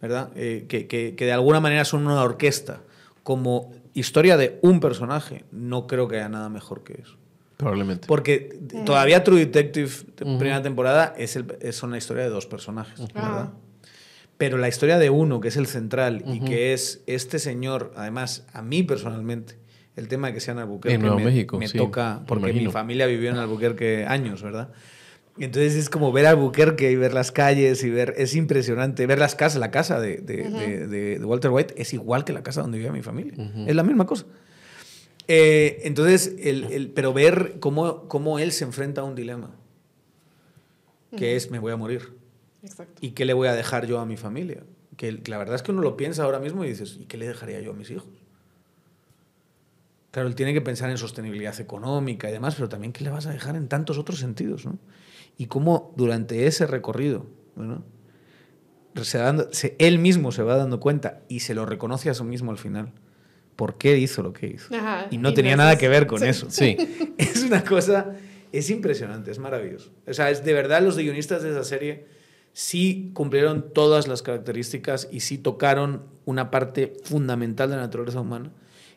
¿verdad? Eh, que, que- que de alguna manera son una orquesta. Como historia de un personaje, no creo que haya nada mejor que eso.
Probablemente.
Porque todavía True Detective, te- primera temporada, es, el, es una historia de dos personajes, ¿verdad? Pero la historia de uno, que es el central, y que es este señor, además, a mí personalmente, el tema de que sea en Albuquerque
En Nuevo
me,
México,
me
sí,
toca,
me
porque mi familia vivió en Albuquerque años, ¿verdad? Y Entonces es como ver Albuquerque y ver las calles y ver, es impresionante, ver las casas, la casa de, de- de- de- de Walter White es igual que la casa donde vivía mi familia, es la misma cosa. Eh, entonces, el, el- pero ver cómo, cómo él se enfrenta a un dilema, que es me voy a morir.
Exacto.
¿Y qué le voy a dejar yo a mi familia? Que la verdad es que uno lo piensa ahora mismo y dices, ¿y qué le dejaría yo a mis hijos? Claro, él tiene que pensar en sostenibilidad económica y demás, pero también qué le vas a dejar en tantos otros sentidos, ¿no? Y cómo durante ese recorrido, bueno, se dando- se- él mismo se va dando cuenta y se lo reconoce a sí mismo al final. ¿Por qué hizo lo que hizo?
Ajá,
Y no
y
tenía
no
nada
es-
que ver con
sí.
eso.
Sí. (laughs)
Es una cosa, es impresionante, es maravilloso. O sea, es de verdad los guionistas de esa serie sí cumplieron todas las características y sí tocaron una parte fundamental de la naturaleza humana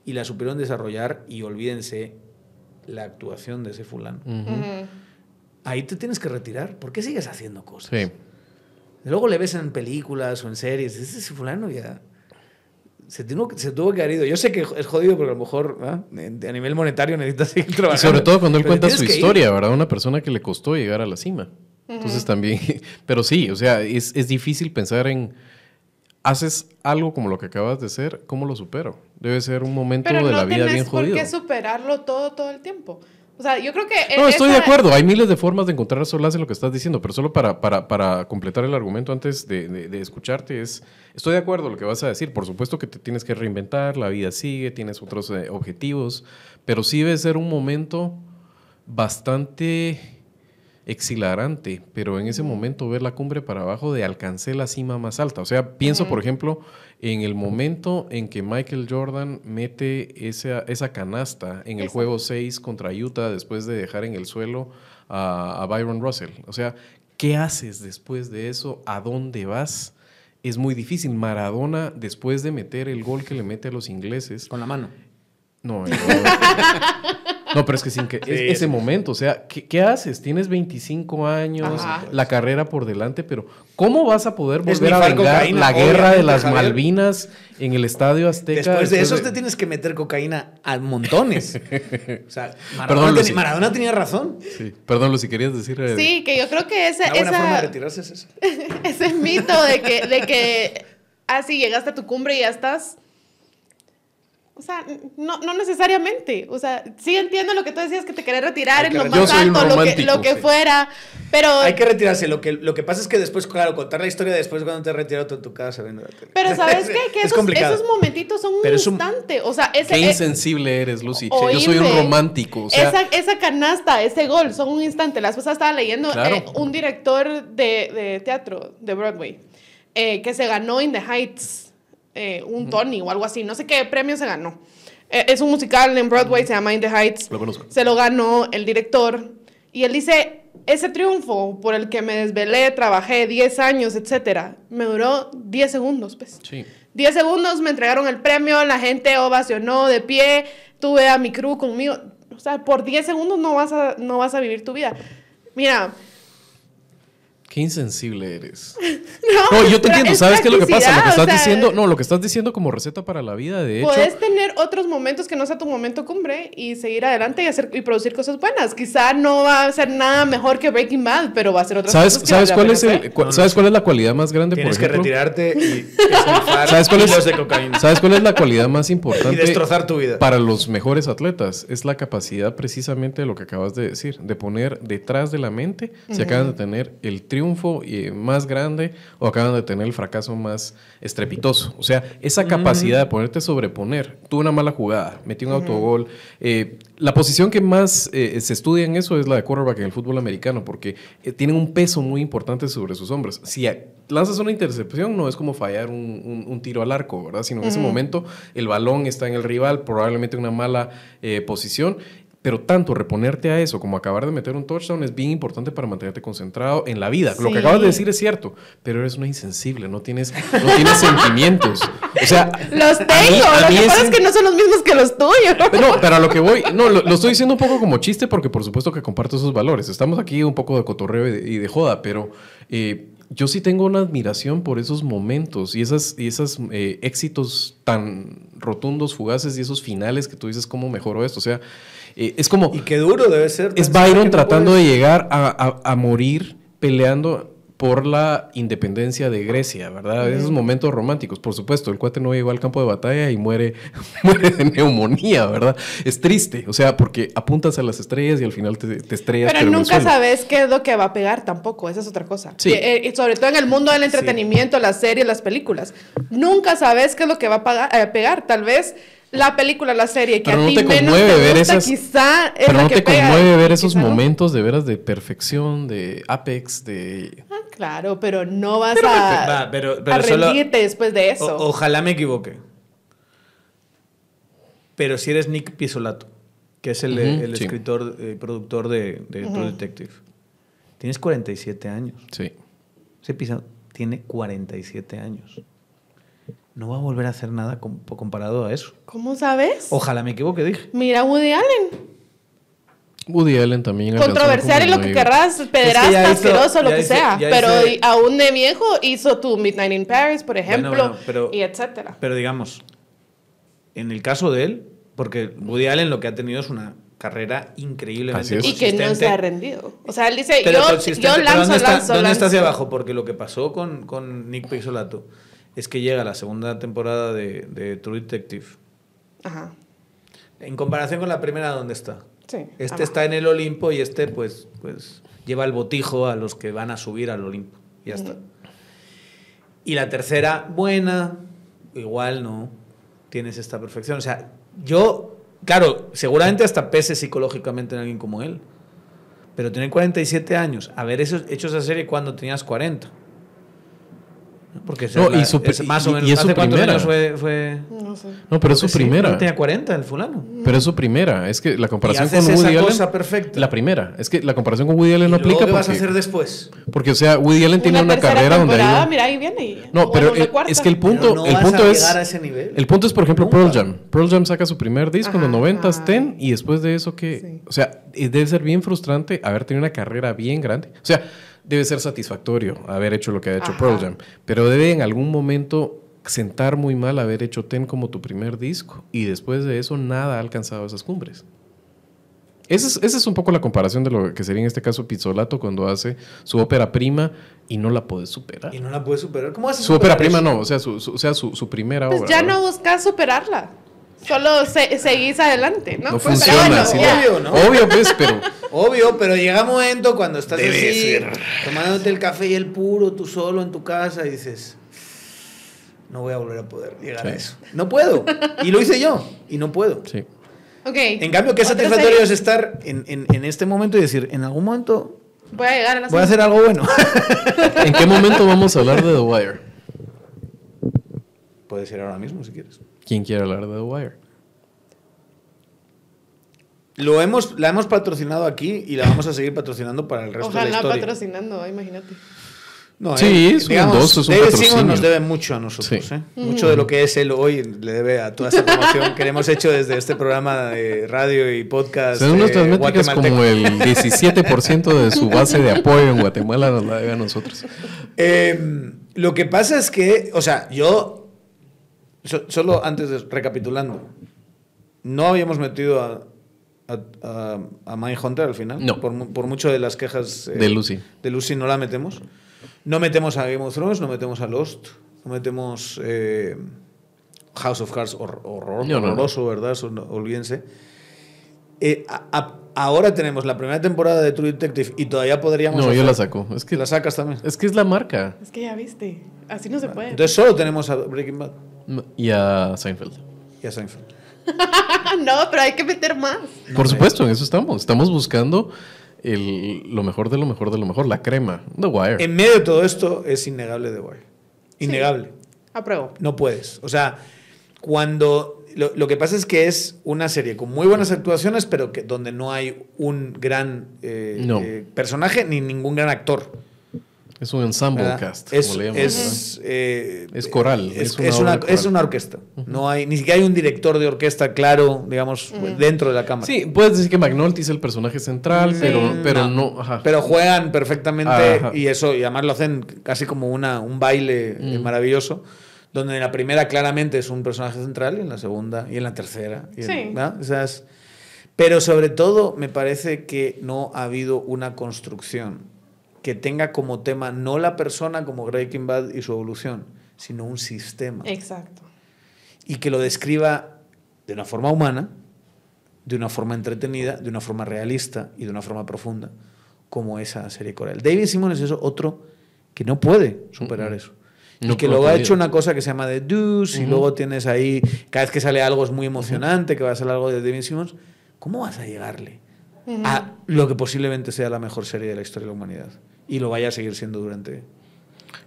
y la supieron desarrollar y olvídense la actuación de ese fulano. Ahí te tienes que retirar. ¿Por qué sigues haciendo cosas?
Sí.
Luego le ves en películas o en series, ese fulano ya se tuvo, se tuvo que haber ido. Yo sé que es jodido porque a lo mejor a nivel monetario necesitas seguir
Y
trabajando.
sobre todo cuando él
pero
cuenta su
ir.
historia, ¿verdad? Una persona que le costó llegar a la cima. Entonces también, (laughs) pero sí, o sea, es, es difícil pensar en, haces algo como lo que acabas de hacer, ¿cómo lo supero? Debe ser un momento
Pero
de
no
la vida bien
por
jodido.
qué superarlo todo, todo el tiempo. O sea, yo creo que...
No,
e-
estoy de acuerdo. Hay miles de formas de encontrar solaz en lo que estás diciendo, pero solo para, para, para completar el argumento antes de, de- de escucharte es, estoy de acuerdo lo que vas a decir. Por supuesto que te tienes que reinventar, la vida sigue, tienes otros eh, objetivos, pero sí debe ser un momento bastante exhilarante, pero en ese momento ver la cumbre para abajo de alcancé la cima más alta. O sea, pienso, por ejemplo, en el momento en que Michael Jordan mete esa, esa canasta en el juego 6 contra Utah después de dejar en el suelo a, a Byron Russell. O sea, ¿qué haces después de eso? ¿A dónde vas? Es muy difícil. Maradona, después de meter el gol que le mete a los ingleses,
Con la mano.
no, el gol- (laughs) No, pero es que sin que es- ese momento, o sea, ¿qué, qué haces? Tienes 25 años,
Ajá.
la carrera por delante, pero ¿cómo vas a poder volver a vengar
cocaína,
la guerra de las
Javier.
Malvinas en el Estadio Azteca?
Después de eso te tienes que meter cocaína a montones. O sea, (laughs) Maradona,
Perdón.
Maradona tenía razón.
Sí. Perdón, Lu, si querías decir... eh,
Sí, que yo creo que esa,
Una buena
esa-
forma de retirarse es esa. (laughs)
ese mito de que, de que así llegaste a tu cumbre y ya estás. O sea, no, no necesariamente. O sea, sí entiendo lo que tú decías, que te querés retirar
Hay
en lo más alto, lo que, lo que
sí.
fuera. Pero,
Hay que retirarse. Lo que, lo que pasa es que después, claro, contar la historia después cuando te has retirado tú en tu casa viendo la tele.
pero ¿sabes (laughs) qué? Que
es
esos,
complicado.
esos momentitos son un
Pero es un-
instante. O sea, ese,
Qué
eh,
insensible eres, Lucy. Yo soy un romántico. O sea,
esa, esa canasta, ese gol, son un instante. La esposa estaba leyendo
Claro.
eh, un director de, de teatro de Broadway eh, que se ganó In the Heights eh, un Tony o algo así. No sé qué premio se ganó. Eh, es un musical en Broadway, se llama In the Heights.
Lo conozco.
Se lo ganó el director. Y él dice, ese triunfo por el que me desvelé, trabajé 10 años, etcétera, me duró 10 segundos, pues.
sí.
10 segundos me entregaron el premio, la gente ovacionó de pie, tuve a mi crew conmigo. O sea, por 10 segundos no vas a, no vas a vivir tu vida. Mira,
Qué insensible eres. (laughs)
no,
No, yo te entiendo.
es
¿Sabes qué es lo que pasa? Lo que estás
o sea,
diciendo, no, lo que estás diciendo como receta para la vida, de hecho.
Puedes tener otros momentos que no sea tu momento cumbre y seguir adelante y hacer y producir cosas buenas. Quizá no va a ser nada mejor que Breaking Bad, pero va a ser otra
¿Sabes,
cosas que
¿sabes, cuál es el,
hacer.
cu-
No, no
¿sabes cuál es la cualidad más grande,
Tienes
por
que retirarte y (laughs)
¿Sabes cuál es-
de cocaína.
¿Sabes cuál es la cualidad más (laughs)
Y
importante
destrozar tu vida.
para los mejores atletas? Es la capacidad precisamente de lo que acabas de decir, de poner detrás de la mente si acaban de tener el triunfo eh, más grande o acaban de tener el fracaso más estrepitoso. O sea, esa capacidad de ponerte a sobreponer. Tuve una mala jugada, metí un autogol. eh, la posición que más eh, se estudia en eso es la de quarterback en el fútbol americano, porque eh, tienen un peso muy importante sobre sus hombros. Si a- lanzas una intercepción, no es como fallar un, un- un tiro al arco, ¿verdad? Sino en ese momento el balón está en el rival, probablemente en una mala posición. Pero tanto reponerte a eso como acabar de meter un touchdown es bien importante para mantenerte concentrado en la vida. Lo que acabas de decir es cierto, pero eres una insensible, no tienes, no tienes (laughs) sentimientos. O sea,
Los
a mí-
tengo, lo que pasa es que no son los mismos que los tuyos. (laughs)
no, pero a lo que voy, no, lo, lo estoy diciendo un poco como chiste porque por supuesto que comparto esos valores. Estamos aquí un poco de cotorreo y de, y de joda, pero eh, yo sí tengo una admiración por esos momentos y esos y esas, eh, éxitos tan rotundos, fugaces y esos finales que tú dices, ¿cómo mejoró esto? O sea, eh, es como...
Y qué duro debe ser.
Es Byron tratando de llegar a, a- a morir peleando por la independencia de Grecia, ¿verdad? Esos momentos románticos, por supuesto, el cuate no llegó al campo de batalla y muere, (laughs) muere de neumonía, ¿verdad? Es triste, o sea, porque apuntas a las estrellas y al final te, te estrellas.
Pero nunca sabes qué es lo que va a pegar tampoco, esa es otra cosa.
Sí.
Y, eh, y sobre todo en el mundo del entretenimiento, las series, las películas. Nunca sabes qué es lo que va a pagar- eh, pegar. Tal vez la película, la serie que
Pero
a
no
ti
te
menos
conmueve
te
ver
gusta,
esas-
quizá es
Pero
la
no
que
te
pega,
conmueve ver esos
no.
momentos de veras de perfección, de apex, de...
Ah, claro, pero no vas
Pero,
a,
va, pero-
a
solo-
rendirte después de eso.
O- ojalá me equivoque. Pero si eres Nick Pisolato, que es el, el
sí.
escritor y productor de, de True Detective, tienes 47 años.
Sí.
Ese pisado tiene 47 años. No va a volver a hacer nada com- comparado a eso.
¿Cómo sabes?
Ojalá me equivoque, dije.
Mira Woody Allen.
Woody Allen también.
Controversial y lo que querrás, pederasta,
ya hizo-
asqueroso, lo que
hizo-
sea. pero
hizo-
aún de viejo hizo tu Midnight in Paris, por ejemplo,
bueno, pero-
y etcétera.
Pero digamos, en el caso de él, porque Woody Allen lo que ha tenido es una carrera increíblemente
es.
Y que no se ha rendido. O sea, él dice,
Pero
yo, yo
Pero
lanzo,
¿dónde está,
lanzo,
¿dónde está hacia
lanzo.
abajo? Porque lo que pasó con, con Nick Pixolato es que llega la segunda temporada de, de True Detective.
Ajá.
En comparación con la primera, ¿dónde está?
Sí.
Este
abajo.
está en el Olimpo y este, pues, pues, lleva el botijo a los que van a subir al Olimpo. Ya está. Y la tercera, buena, igual no tienes esta perfección. O sea, yo, claro, seguramente hasta pese psicológicamente en alguien como él. Pero tener 47 años, haber hecho esa serie cuando tenías 40. Porque
No,
esa
y su-
es más o menos.
y es su
¿Hace cuántos
primera.
años fue? fue...
No sé.
No, pero es su
sí,
primera.
¿no? Tenía 40 el fulano.
Pero es su primera. Es que la
Y
comparación
haces
con
esa
Woody Allen.
cosa perfecta.
La primera. Es que la comparación con Woody Allen no
¿Y luego
aplica
¿Qué vas a
porque,
hacer después?
porque, o sea, Woody Allen tiene una carrera donde
mira, ahí viene.
No, pero eh, es que el punto,
Pero no
el
vas
punto
a
es.
llegar a ese nivel.
El punto es, por ejemplo,
Nunca.
Pearl Jam. Pearl Jam saca su primer disco en los
Ajá,
90
ajá.
Ten, y después de eso que.
Sí.
O sea, debe ser bien frustrante haber tenido una carrera bien grande. O sea, debe ser satisfactorio haber hecho lo que ha hecho
Ajá.
Pearl Jam. Pero debe en algún momento sentar muy mal haber hecho Ten como tu primer disco. Y después de eso, nada ha alcanzado esas cumbres. Esa es, esa es un poco la comparación de lo que sería en este caso Pizzolato cuando hace su ópera prima y no la puede superar.
Y no la puedes superar. ¿Cómo haces
Su ópera prima
eso?
no, o sea, su, su- o sea, su, su primera
Pues
obra.
ya
¿verdad?
no buscas superarla. Solo se- seguís adelante, ¿no?
No
Pues,
funciona
pero bueno.
Obvio, ¿no?
Obvio, pues, (laughs) pero.
Obvio, pero llega un momento cuando estás
Debe
así,
ser.
tomándote el café y el puro, tú solo en tu casa, y dices, no voy a volver a poder llegar
Sí.
a eso. No puedo. Y lo hice yo, y no puedo.
Sí.
Ok.
En cambio, qué satisfactorio es estar en, en- en este momento y decir, en algún momento
Voy a llegar a la
voy a hacer algo bueno.
¿En qué momento vamos a hablar de The Wire?
Puedes ir ahora mismo si quieres.
¿Quién quiere hablar de The Wire?
Lo hemos, la hemos patrocinado aquí y la vamos a seguir patrocinando para el resto de la
Ojalá
historia.
patrocinando, imagínate.
No,
Sí,
eh,
es un
digamos,
endoso, es un
David
patrocinio.
Simon nos debe mucho a nosotros.
Sí.
¿eh? Mucho de lo que es él hoy le debe a toda esta promoción que le hemos hecho desde este programa de radio y podcast.
Según
eh,
nuestras métricas,
guatemalteco.
como el 17% de su base de apoyo en Guatemala nos la debe a nosotros.
Eh, lo que pasa es que, o sea, yo, so- solo antes de recapitulando, no habíamos metido a, a, a, a Mindhunter al final.
No.
Por, por mucho de las quejas eh,
De Lucy.
De Lucy no la metemos. No metemos a Game of Thrones, no metemos a Lost, no metemos eh, House of Cards, hor- horror,
No, no, no.
horroroso, ¿verdad? Olvídense. Eh, a- ahora tenemos la primera temporada de True Detective y todavía podríamos.
No, yo la saco. Es que,
La sacas también.
es que es la marca.
Es que ya viste. Así no se puede.
Entonces solo tenemos a Breaking Bad
Y a Seinfeld.
y a Seinfeld. (laughs)
no, pero hay que meter más.
Por supuesto, en eso estamos. Estamos buscando el- lo mejor de lo mejor de lo mejor, la crema. The Wire.
En medio de todo esto es innegable The Wire. Innegable.
Apruebo.
No puedes. O sea, cuando... Lo, lo que pasa es que es una serie con muy buenas actuaciones, pero que, donde no hay un gran eh,
No.
eh, personaje ni ningún gran actor.
Es un ensemble
¿verdad?
cast,
Es,
como le llaman.
es, eh,
Es coral,
Es,
es una
es una,
obra coral.
es una orquesta. No hay, ni siquiera hay un director de orquesta claro, digamos, dentro de la cámara.
Sí, puedes decir que McNulty es el personaje central,
Sí.
pero, pero no. ajá.
Pero juegan perfectamente
Ajá.
y eso, y además lo hacen casi como una, un baile
Mm.
eh, maravilloso, donde en la primera claramente es un personaje central y en la segunda y en la tercera. y en-
Sí.
¿verdad? O sea, es- pero sobre todo me parece que no ha habido una construcción que tenga como tema no la persona como Breaking Bad y su evolución, sino un sistema.
Exacto.
Y que lo describa de una forma humana, de una forma entretenida, de una forma realista y de una forma profunda, como esa serie coral. David Simon es eso, otro que no puede superar eso. Y
No
que
puede
luego ha hecho una cosa que se llama The Deuce, y luego tienes ahí, cada vez que sale algo es muy emocionante, que va a ser algo de David Simmons. ¿Cómo vas a llegarle a lo que posiblemente sea la mejor serie de la historia de la humanidad? Y lo vaya a seguir siendo durante...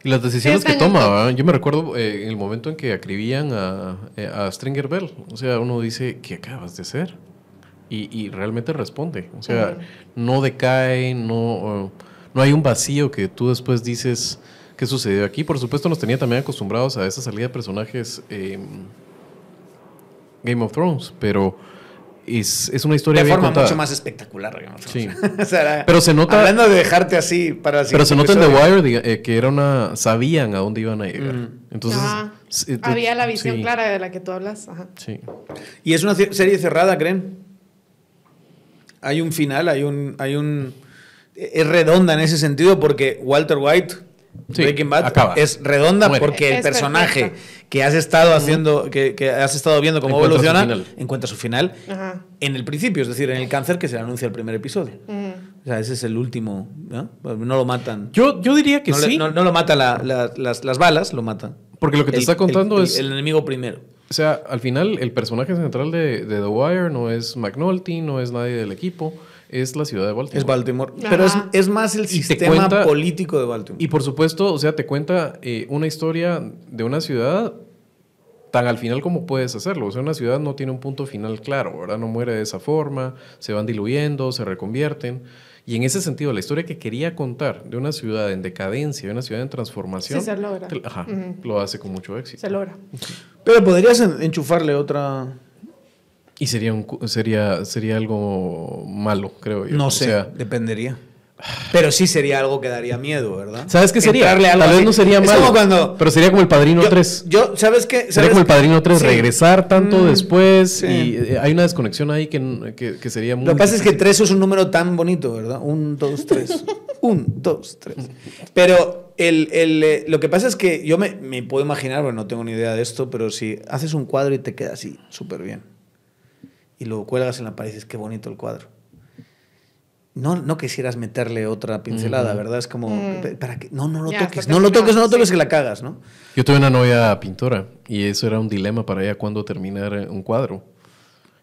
Y las decisiones que toma, yo me recuerdo eh, en el momento en que acribían a, eh, a Stringer Bell. O sea, uno dice, ¿qué acabas de hacer? Y, y realmente responde. O sea, no decae, no, no hay un vacío que tú después dices, ¿qué sucedió aquí? Por supuesto, nos tenía también acostumbrados a esa salida de personajes eh, Game of Thrones, pero es, es una historia
de
bien
forma
contada.
mucho más espectacular. digamos.
Sí. (laughs)
O sea, era-
Pero se nota-
Hablando de dejarte así para el
Pero se nota en The. Wire diga- eh, que era una. sabían a dónde iban a llegar.
Ujú.
Entonces.
Ajá.
sí, tú-
Había la visión
sí,
clara de la que tú hablas. Ajá.
Sí.
Y es una serie cerrada, ¿creen? Hay un final, hay un, hay un... Es redonda en ese sentido porque Walter White,
Sí,
Breaking Bad,
acaba.
es redonda
Muere.
porque el personaje
perfecta.
que has estado haciendo, que, que has estado viendo cómo
Encuentra su
evoluciona,
final.
encuentra su final
Ajá.
en el principio, es decir, en el cáncer que se le anuncia el primer episodio. O sea, ese es el último, ¿no? No lo matan.
Yo, yo diría que
no, le-
sí.
no- no lo mata la- la- las, las balas, lo matan.
porque lo que te
El-
está contando
el-
es.
El enemigo primero.
O sea, al final, el personaje central de, de The Wire no es McNulty, no es nadie del equipo. Es la ciudad de Baltimore.
Es Baltimore.
Ajá.
Pero es, es más el
te
sistema
cuenta-
político de Baltimore.
Y por supuesto, o sea, te cuenta eh, una historia de una ciudad tan al final como puedes hacerlo. O sea, una ciudad no tiene un punto final claro, ¿verdad? No muere de esa forma, se van diluyendo, se reconvierten. Y en ese sentido, la historia que quería contar de una ciudad en decadencia, de una ciudad en transformación,
Sí, se logra.
te- ajá, lo hace con mucho éxito.
Se logra.
Pero podrías en- enchufarle otra.
Y sería, un, sería, sería algo malo, creo yo.
No
O
sé,
sea,
dependería. Pero sí sería algo que daría miedo, ¿verdad?
¿Sabes qué sería?
Algo
Tal vez no sería
Es
malo.
como cuando.
Pero sería como el Padrino
yo,
3.
Yo, ¿sabes qué?
Sería
¿Sabes
como el? Padrino 3,
Sí.
regresar tanto
Mm,
después
sí.
y eh, hay una desconexión ahí que, que, que sería muy...
Lo que pasa es que
difícil.
3 es un número tan bonito, ¿verdad? Un, dos, tres. Un, dos, tres. Pero el, el, eh, lo que pasa es que yo me, me puedo imaginar, bueno, no tengo ni idea de esto, pero si haces un cuadro y te queda así, súper bien, y lo cuelgas en la pared y dices, qué bonito el cuadro. No, no quisieras meterle otra pincelada,
Ujú.
¿verdad? Es como,
Mm.
¿para qué? No, no lo
Ya,
toques, no lo toques, no lo toques
sí.
que la cagas, ¿no?
Yo tuve una novia pintora y eso era un dilema para ella cuando terminar eh, un cuadro.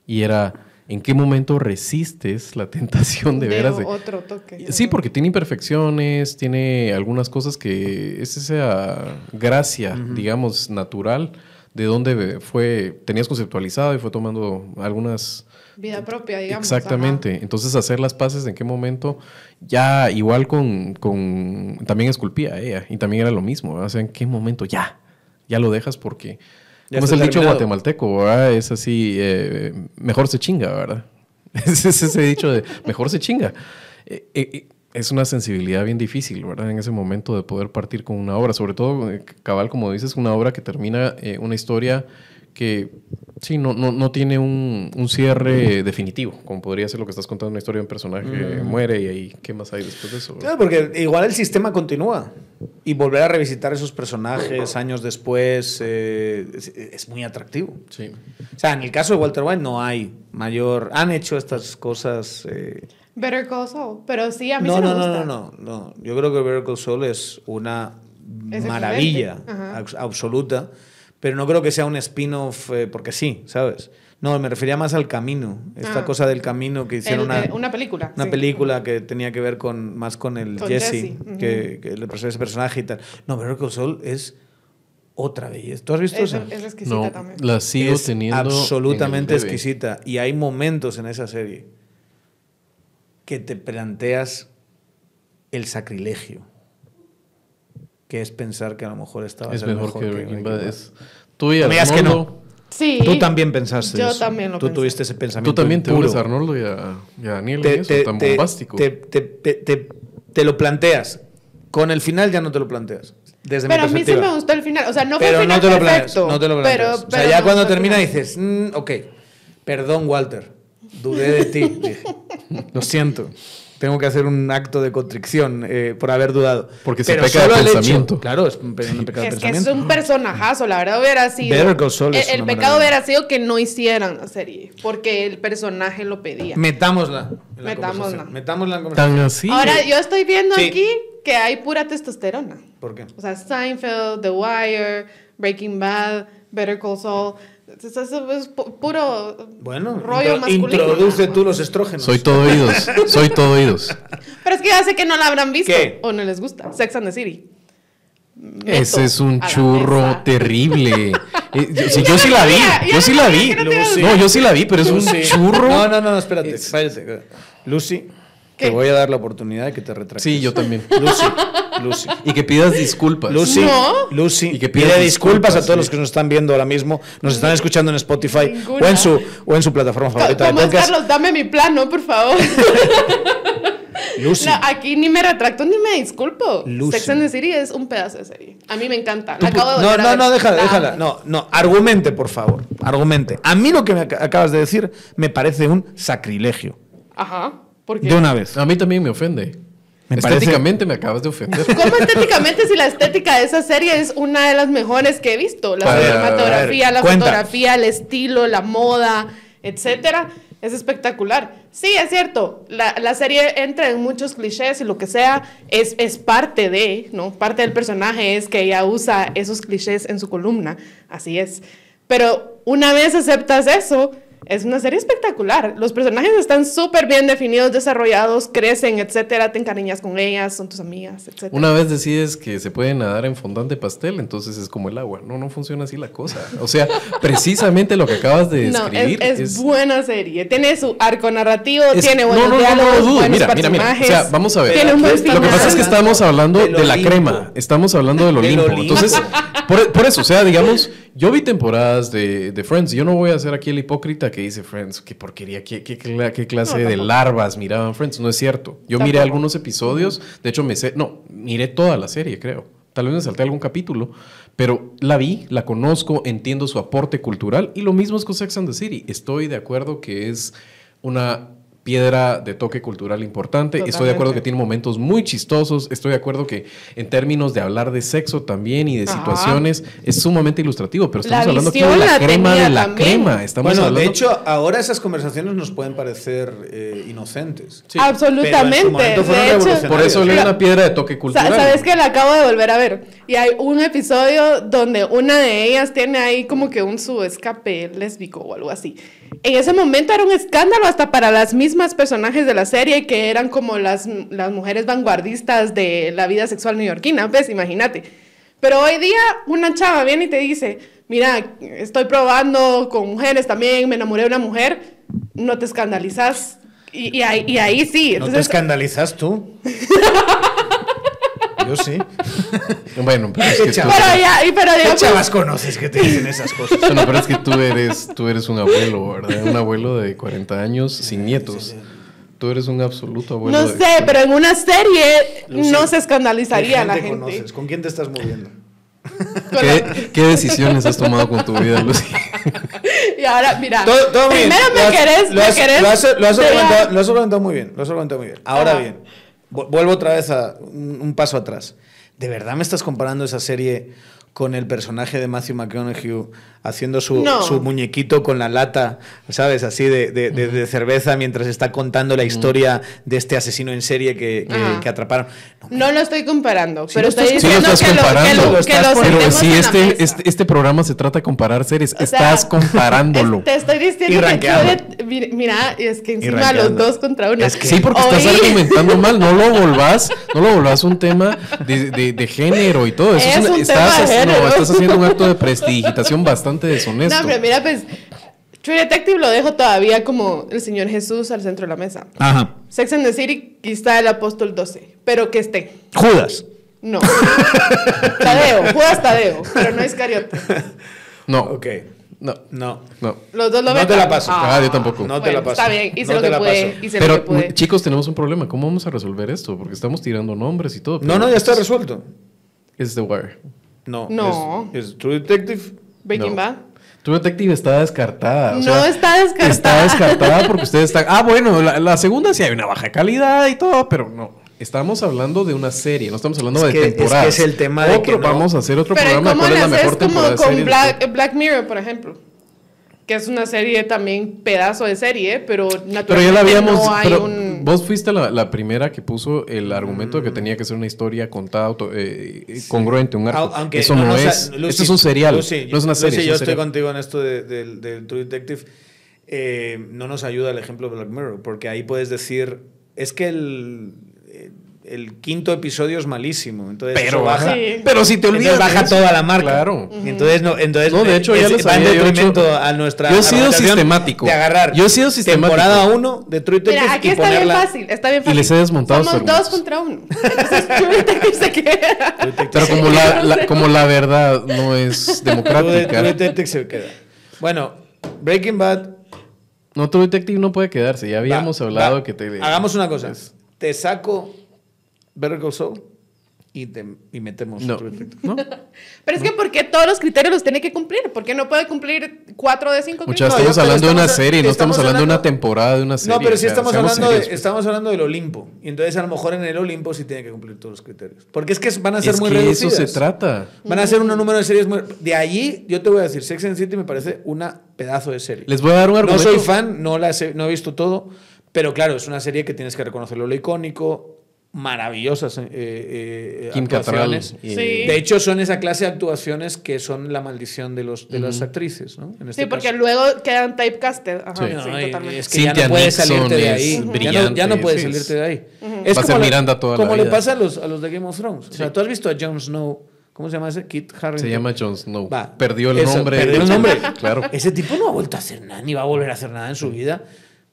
Y era, ¿en qué momento resistes la (laughs) tentación de, veras de...
otro toque.
Sí, porque tiene imperfecciones, tiene algunas cosas que es esa gracia, digamos, natural, de donde fue, tenías conceptualizado y fue tomando algunas...
Vida propia, digamos.
Exactamente. Entonces, hacer las paces en qué momento, ya igual con, con- también esculpía ella, y también era lo mismo, ¿verdad? o sea, en qué momento ya, ya lo dejas porque,
Ya
como es el dicho guatemalteco, ¿verdad? Es así, eh, mejor se chinga, ¿verdad? (laughs) Es es ese dicho de mejor se chinga. Eh, eh, es una sensibilidad bien difícil, ¿verdad? En ese momento de poder partir con una obra, sobre todo, eh, cabal, como dices, una obra que termina eh, una historia que sí, no, no, no tiene un, un cierre definitivo, como podría ser lo que estás contando, una historia de un personaje que muere y ahí, ¿qué más hay después de eso?
Claro, porque igual el sistema continúa. Y volver a revisitar esos personajes años después eh, es, es muy atractivo.
Sí.
O sea, en el caso de Walter White no hay mayor... Han hecho estas cosas... eh,
Better Call Saul. Pero sí, a mí
no,
sí me
no, no,
gusta.
no, no, no. Yo creo que Better Call Saul es una
Es
maravilla absoluta, pero no creo que sea un spin-off eh, porque sí, ¿sabes? No, me refería más al camino, esta
Ah.
cosa del camino que hicieron
El-
una,
eh, una película.
una
sí.
película que tenía que ver con más con el
Con
Jesse,
Jesse, ujú.
que, que le pasó ese personaje y tal. No, Better Call Saul es otra belleza. ¿Tú has visto
Es,
esa?
es exquisita
No,
también.
la sigo
es
teniendo.
absolutamente
en el bebé.
exquisita. Y hay momentos en esa serie que te planteas el sacrilegio. Que es pensar que a lo mejor estaba
Es mejor, que Breaking Bad. Es, tú y
No digas que
Arnoldo-
Sí.
Tú también pensaste
Yo
eso.
también lo
Tú
pensé.
tuviste ese pensamiento
Tú también te unes a Arnoldo y a, y a Daniel
te,
en eso,
te-
tan
te-
bombástico.
te- te- te- te- te lo planteas. Con el final ya no te lo planteas. Desde
Pero a
mi
mí sí me gustó el final. O sea, no fue
pero
el final
no te lo planteas.
perfecto.
No te lo
pero-
planteas. o sea,
pero
ya
no
cuando termina dices, "Mm, ok, perdón, Walter. Dudé de ti. Dije, (laughs) Lo siento. Tengo que hacer un acto de contrición eh, por haber dudado.
Porque se
Pero
peca de
hecho-
pensamiento.
claro, es un, pe- un pecado de
Es que es un personajazo, la verdad hubiera sido.
Better Call Saul es
el el pecado hubiera sido que no hicieran la serie, porque el personaje lo pedía.
Metámosla. en la
Metámosla.
Metámosla en la conversación.
Tan así.
Ahora, yo estoy viendo
Sí.
aquí que hay pura testosterona.
¿Por qué?
O sea, Seinfeld, The Wire, Breaking Bad, Better Call Saul. Es, es- es pu- puro
Bueno,
rollo
intro-
masculino.
introduce tú los estrógenos.
Soy todo oídos. Soy todo oídos.
Pero es que ya sé que no la habrán visto
¿Qué?
o no les gusta. Sex and the City. Meto
Ese es un churro terrible. (laughs) Eh, yo, sí, yo sí la vi. Yo sí la vi.
no
yo sí la vi, pero es un churro.
No, no, no, espérate. Lucy,
¿Qué?
te voy a dar la oportunidad de que te retractes.
Sí, yo también. (laughs)
Lucy, Lucy.
Y que pidas disculpas.
Lucy,
No.
Lucy,
Y que
pide
pidas
disculpas, a todos los que nos están viendo ahora mismo, nos están escuchando en Spotify
Ninguna.
o en su o en su plataforma favorita de
¿Cómo es,
podcast.
Carlos? Dame mi plano, por favor. (laughs)
Lucy,
No, aquí ni me retracto ni me disculpo.
Lucy.
Sex and the City es un pedazo de serie. A mí me encanta. La acabo de
no, no, no, déjala,
La
déjala. No, no, argumente, por favor. Argumente. A mí lo que me ac- acabas de decir me parece un sacrilegio.
Ajá. ¿Por qué?
De una vez.
A mí también me ofende.
Me parece-
Estéticamente me acabas de ofender. (laughs)
¿Cómo estéticamente si la estética de esa serie es una de las mejores que he visto? La cinematografía, la
cuenta.
fotografía, el estilo, la moda, etcétera. Es espectacular. Sí, es cierto. La, la serie entra en muchos clichés y lo que sea es, es parte de, ¿no? Parte del personaje es que ella usa esos clichés en su columna. Así es. Pero una vez aceptas eso, Es una serie espectacular. Los personajes están súper bien definidos, desarrollados, crecen, etcétera. Te encariñas con ellas, son tus amigas, etcétera.
Una vez decides que se puede nadar en fondante pastel, entonces es como el agua. No, no funciona así la cosa. O sea, (laughs) precisamente lo que acabas de
No,
describir
es, es buena serie. Tiene su arco narrativo,
es-
tiene
no,
buenos
no, no, no,
diálogos,
dudo.
buenos
Mira, mira, mira. O sea, vamos a ver.
Tiene un buen
Lo que
Lo que
final.
pasa es que estamos hablando de la crema. Estamos hablando del (laughs)
Del
Olimpo.
Olimpo.
Entonces, (laughs) por, por eso, o sea, digamos, yo vi temporadas de, de Friends. Yo no voy a ser aquí el hipócrita que dice Friends. Qué porquería, qué, qué, cla- qué clase
No,
de larvas miraban Friends. No es cierto. Yo miré algunos episodios. De hecho, me sé. No, miré toda la serie, creo. Tal vez me salté algún capítulo. Pero la vi, la conozco, entiendo su aporte cultural. Y lo mismo es con Sex and the City. Estoy de acuerdo que es una piedra de toque cultural importante. Estoy de acuerdo
Totalmente.
que tiene momentos muy chistosos. Estoy de acuerdo que en términos de hablar de sexo también y de
Ajá.
situaciones es sumamente ilustrativo. Pero estamos
La
hablando aquí de la
la
crema de la
también.
crema. Estamos
Bueno,
hablando...
de hecho, ahora esas conversaciones nos pueden parecer eh, inocentes.
Sí.
Absolutamente.
Pero en su momento fueron
de hecho,
por eso le
Mira,
una piedra de toque cultural.
Sabes que la acabo de volver a ver. Y hay un episodio donde una de ellas tiene ahí como que un su escape lésbico o algo así. En ese momento era un escándalo hasta para las mismas personajes de la serie que eran como las, las mujeres vanguardistas de la vida sexual neoyorquina, pues imagínate. Pero hoy día una chava viene y te dice, mira, estoy probando con mujeres también, me enamoré de una mujer, no te escandalizas. Y, y ahí, y ahí sí.
¿No te escandalizas tú? (laughs) Yo sí.
Bueno, pero es que tú,
chaval.
pero ya, y- pero
¿Qué
digamos,
chavas conoces que te dicen esas cosas?
bueno, pero es que tú eres, tú eres un abuelo, ¿verdad? Un abuelo de 40 años sin nietos. Tú eres un absoluto abuelo.
No
de-
sé, pero en una serie no se
¿Qué
escandalizaría la
gente conoces? ¿Con quién te estás moviendo?
¿Qué, qué decisiones has tomado con tu vida, Lucy? (laughs)
Y ahora, mira,
Todo- todo muy bien.
primero
Lo
me
has-
querés,
lo
me
has-
querés.
Lo has, lo has lo has argumentado muy bien. Lo has argumentado muy bien. Ahora
Ajá.
bien, vuelvo otra vez a un, paso atrás. ¿De verdad me estás comparando esa serie con el personaje de Matthew McConaughey haciendo su,
No.
su muñequito con la lata, ¿sabes? Así de, de- de- de cerveza mientras está contando la historia de este asesino en serie que, que- atraparon. No,
No lo estoy comparando, pero estoy
estás-
Sí lo
diciendo
estás
que lo, que
comparando.
lo,
Lo
que
estás
lo
poniendo.
Pero si este, este, este programa se trata de comparar series,
O sea,
estás comparándolo.
te estoy diciendo
Y
que Det- Mira, es que encima los dos contra uno.
Es que-
Sí, porque estás argumentando mal, no lo volvás, no lo volvás un tema de, de- de (laughs) género y todo. Eso
Es un
estás,
tema de
no, estás haciendo un acto de (laughs) prestigitación bastante deshonesto.
No, pero mira, pues, True Detective lo dejo todavía como el Señor Jesús al centro de la mesa.
Ajá.
Sex and the City quizá el apóstol 12, pero que esté.
Judas.
No. (laughs) Tadeo, Judas Tadeo, pero no Iscariote.
no,
Ok.
no,
No.
no.
Los dos lo
No te la paso.
Ah, yo tampoco.
No te la paso.
Está bien, hice
No
lo que pude.
paso.
Hice lo
Pero
que pude.
chicos, tenemos un problema. ¿Cómo vamos a resolver esto? Porque estamos tirando nombres y todo.
No, no, ya está resuelto.
Es The Wire.
No.
No.
Es, es True Detective.
Breaking
no.
Bad.
True Detective está descartada. o
No
sea,
está descartada.
Está descartada porque (laughs) ustedes están. Ah, bueno, la, la segunda sí hay una baja calidad y todo, pero no. Estamos hablando de una serie, no estamos hablando
Es
de
que- es que
temporadas.
es el tema de
Otro,
que no-
Vamos a hacer otro
Pero ¿y
programa de
cómo
cuál es la mejor
como
temporada de
con
series.
Black, Black Mirror, por ejemplo? Que es una serie también pedazo de serie, pero naturalmente
Pero ya la habíamos.
no hay
pero
un...
Vos fuiste la, la primera que puso el argumento de que tenía que ser una historia contada auto- eh, congruente, un arco.
Au- Aunque
Eso no,
o sea,
es.
Lucy,
esto es un serial.
Lucy,
no es una
Lucy,
serie. es un
yo estoy
serial.
contigo en esto de- del del True Detective. Eh, no nos ayuda el ejemplo de Black Mirror, porque ahí puedes decir, es que el, eh, el quinto episodio es malísimo, entonces
Pero,
baja.
Sí.
pero si te
entonces
olvidas.
baja
de eso.
toda la marca.
Claro.
Entonces, no, entonces
No, de hecho,
es-
ya lo
va en
sabía yo,
detrimento
hecho-
a nuestra
yo he sido sistemático.
de agarrar
Yo he sido sistemático.
temporada 1 de True
Mira, aquí
y
está bien fácil, está bien
Y
fácil.
les he desmontado sus
Somos dos contra uno. (laughs) Entonces True se queda.
True
Pero como la, la- como la verdad no es
True
democrática.
Detective se queda. Bueno, Breaking Bad
No, True Detective no puede quedarse. Ya habíamos
Va,
hablado
va.
que te.
Hagamos una cosa.
Es-
Te saco Better Call Saul y, te, y metemos
No.
True Detective.
¿No? (laughs)
Pero es que ¿por qué todos los criterios los tiene que cumplir? ¿Por qué no puede cumplir cuatro de cinco
Muchas
No,
estamos hablando de una
estamos-
serie, no estamos hablando de una temporada de una serie.
No, pero
o
sí
sea,
estamos hablando, de,
serios.
estamos hablando del Olimpo. Y entonces a lo mejor en el Olimpo sí tiene que cumplir todos los criterios. Porque es que van a ser
Es
muy
que
reducidas.
eso se trata.
Van a ser un número de series muy... De allí, yo te voy a decir, Sex and the City me parece una pedazo de serie.
Les voy a dar un
No
argumento.
soy fan, no, la he, no he visto todo, pero claro, es una serie que tienes que reconocerlo lo icónico, maravillosas eh, eh,
Kim
actuaciones.
y-
Sí.
De hecho, son esa clase de actuaciones que son la maldición de, los, de las actrices, ¿no? En este
Sí, porque
caso.
luego quedan typecasted. Ajá,
Sí.
sí,
No, y-
totalmente.
es que ya
Cynthia
no puedes
Nixon
salirte de
es
ahí. Ya no- Ya no,
brillante,
puedes
sí,
salirte
es-
de ahí.
Va a ser
como,
Miranda toda la
como le
vida.
pasa a los, a los de Game of Thrones. O sea, tú has visto a Jon Snow. ¿Cómo se llama ese? Kit Harington.
Se llama Jon Snow.
Va,
Perdió el
eso,
nombre.
perdió el nombre.
claro.
Ese tipo no ha vuelto a hacer nada, ni va a volver a hacer nada en su vida.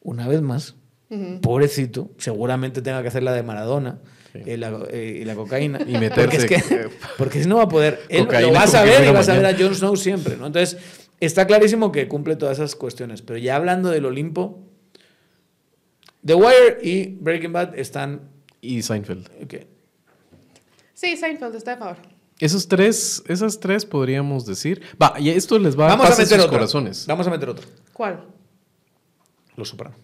Una vez más, pobrecito, seguramente tenga que hacer la de Maradona eh, la, eh, y la cocaína. (laughs)
Y meterse-
Porque, es que, (laughs) (laughs) porque si no va a poder. Él
Cocaína
lo vas a ver y vas a ver a. Jon Snow siempre, ¿no? Entonces, está clarísimo que cumple todas esas cuestiones. Pero ya hablando del Olimpo, The Wire y Breaking Bad están.
Y Seinfeld.
ok.
Sí, Seinfeld está a favor.
Esos tres, esas tres podríamos decir. Va, y esto les va
Vamos
a
meter
sus
otra.
corazones.
Vamos a meter otro.
¿Cuál?
Los Soprano.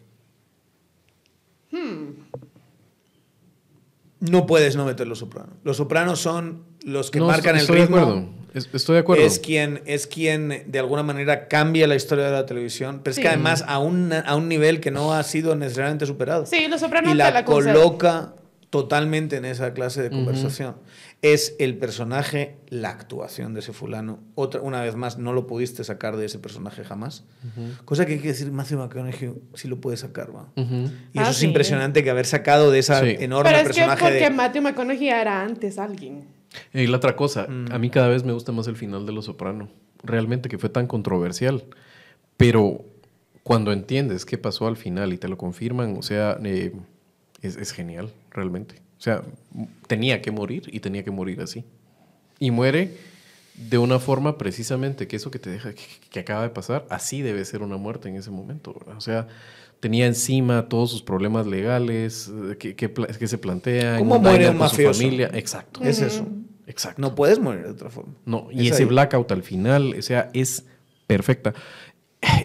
No puedes no meter Los Sopranos. Los Sopranos son los que
No,
marcan el
estoy de
ritmo.
acuerdo. Es- Estoy de acuerdo.
Es quien, es quien de alguna manera cambia la historia de la televisión, pero es
Sí.
que además a un, a un nivel que no ha sido necesariamente superado.
Sí, Los Sopranos
y
te
la,
la concedo.
coloca totalmente en esa clase de conversación. Es el personaje, la actuación de ese fulano. Otra, una vez más, no lo pudiste sacar de ese personaje jamás. Cosa que hay que decir, Matthew McConaughey sí lo puede sacar, ¿va? Y
Ah,
eso es
sí.
impresionante que haber sacado de esa
Sí.
enorme
Pero es que
personaje
porque
de...
Matthew McConaughey era antes alguien.
Y la otra cosa,
Mm.
a mí cada vez me gusta más el final de Los Soprano. Realmente que fue tan controversial. Pero cuando entiendes qué pasó al final y te lo confirman, o sea, eh, es, es genial, realmente. O sea, tenía que morir y tenía que morir así. Y muere de una forma precisamente que eso que te deja, que, que acaba de pasar, así debe ser una muerte en ese momento. ¿verdad? O sea, tenía encima todos sus problemas legales eh, que, que que se plantean.
¿Cómo muere un
con su
mafioso?
familia. Exacto.
Es eso.
Exacto.
No puedes morir de otra forma.
No, y
Es
ese
ahí.
blackout al final, o sea, es perfecta.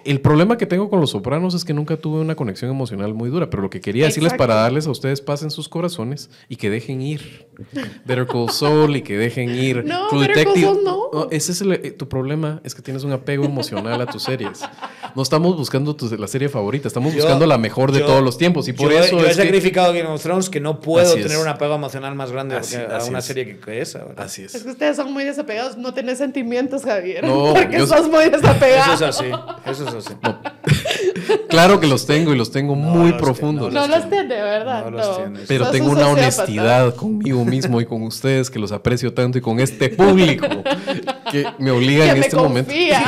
El problema que tengo con Los Sopranos es que nunca tuve una conexión emocional muy dura, pero lo que quería decirles para darles a ustedes paz en sus corazones y que dejen ir Better Call Saul y que dejen ir
No,
True
Better Call
Detective.
Saul no.
ese es el- eh, tu problema, es que tienes un apego emocional a tus series. No estamos buscando tu- la serie favorita, estamos
Yo-
buscando la mejor de
yo-
todos los tiempos y por
yo,
eso
yo he
es que-
sacrificado Game of Thrones que no puedo
es.
tener un apego emocional más grande
Así-
a
así
una
es.
serie que, que esa. ¿verdad?
Así es.
Es que ustedes son muy desapegados, no tenés sentimientos, Javier.
No, (laughs)
porque
yo-
sos muy desapegado.
Eso es así. Eso es así. (laughs)
Claro que los tengo y los tengo muy
los-
profundos.
No los tiene, ¿verdad?
No los tienes.
Pero tengo
un
una honestidad conmigo mismo y con ustedes que los aprecio tanto y con este público que me obliga
Que
en
me
este momento.
confía.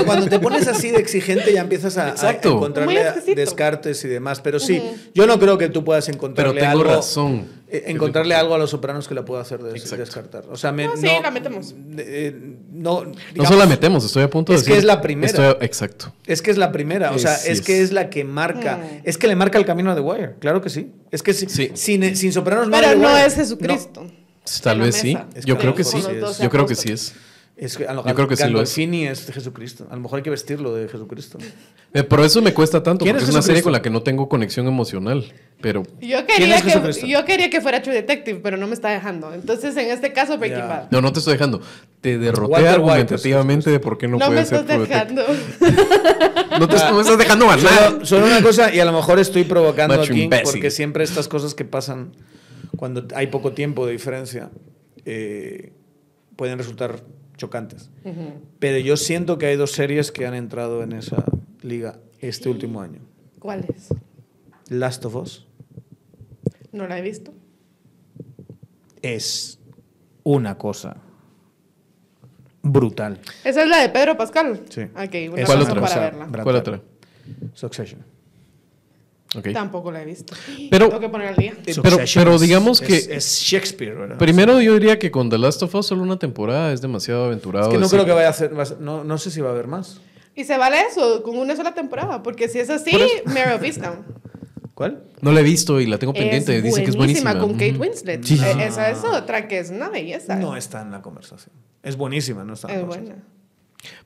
(laughs)
Cuando te pones así de exigente ya empiezas a, a encontrarle descartes y demás. Pero sí, yo no creo que tú puedas
Pero
encontrarle
tengo
algo,
razón.
Eh, encontrarle algo a los sopranos que la pueda hacer des-
Exacto.
descartar. O sea, me-
No, sí, la metemos.
eh, no,
No solo la metemos, estoy a punto de
es que
decir.
es la primera.
estoy- exacto.
Es que es la primera, o
Es-
sea, es
es.
que es la que marca, es que le marca el camino a The Wire, claro que sí. Es que si-
Sí.
sin, sin Sopranos no
Pero no es Jesucristo.
Tal vez sí.
Es
Yo
que
creo que sí. Yo creo que sí es.
Es que a lo
Yo creo que sí lo es.
Gandolfini es de Jesucristo. A lo mejor hay que vestirlo de Jesucristo.
Eh, Pero eso me cuesta tanto
¿Quién
porque
es
es una serie con la que no tengo conexión emocional. Pero
Yo
¿Quién
quería, que, yo quería que fuera True Detective, pero no me está dejando. Entonces, en este caso, Breaking. Bad.
no, no te estoy dejando. Te derroté
Walter White,
argumentativamente de por qué no,
No, me
puede ser
estás
True Detective.
dejando. (laughs)
No te no me estás dejando ganar.
Solo, solo una cosa, y a lo mejor estoy provocando
Macho
aquí,
imbécil.
porque siempre estas cosas que pasan cuando hay poco tiempo de diferencia eh, pueden resultar chocantes. Pero yo siento que hay dos series que han entrado en esa liga este último año.
¿Cuál es?
Last of Us
No la he visto.
es una cosa brutal.
Esa es la de Pedro Pascal.
Sí.
Una
¿Cuál otra?
para verla.
¿Cuál otra?
Succession.
Ok.
Tampoco la he visto.
Pero-
Tengo que poner al día.
Pero-
es-
digamos que-
Es, es Shakespeare, ¿verdad?
Primero yo diría que con The Last of Us solo una temporada es demasiado aventurado.
es que no
decir-
creo que vaya a hacer... va a ser- No, no sé si va a haber más.
Y se vale eso, con una sola temporada. Porque si es así. Mare of Easttown.
¿Cuál?
No la he visto y la tengo pendiente. Dicen que es buenísima.
con Kate. Winslet.
Sí, sí.
Esa es otra que es una belleza.
No está en la conversación. Es buenísima, no está en la
es
conversación.
buena.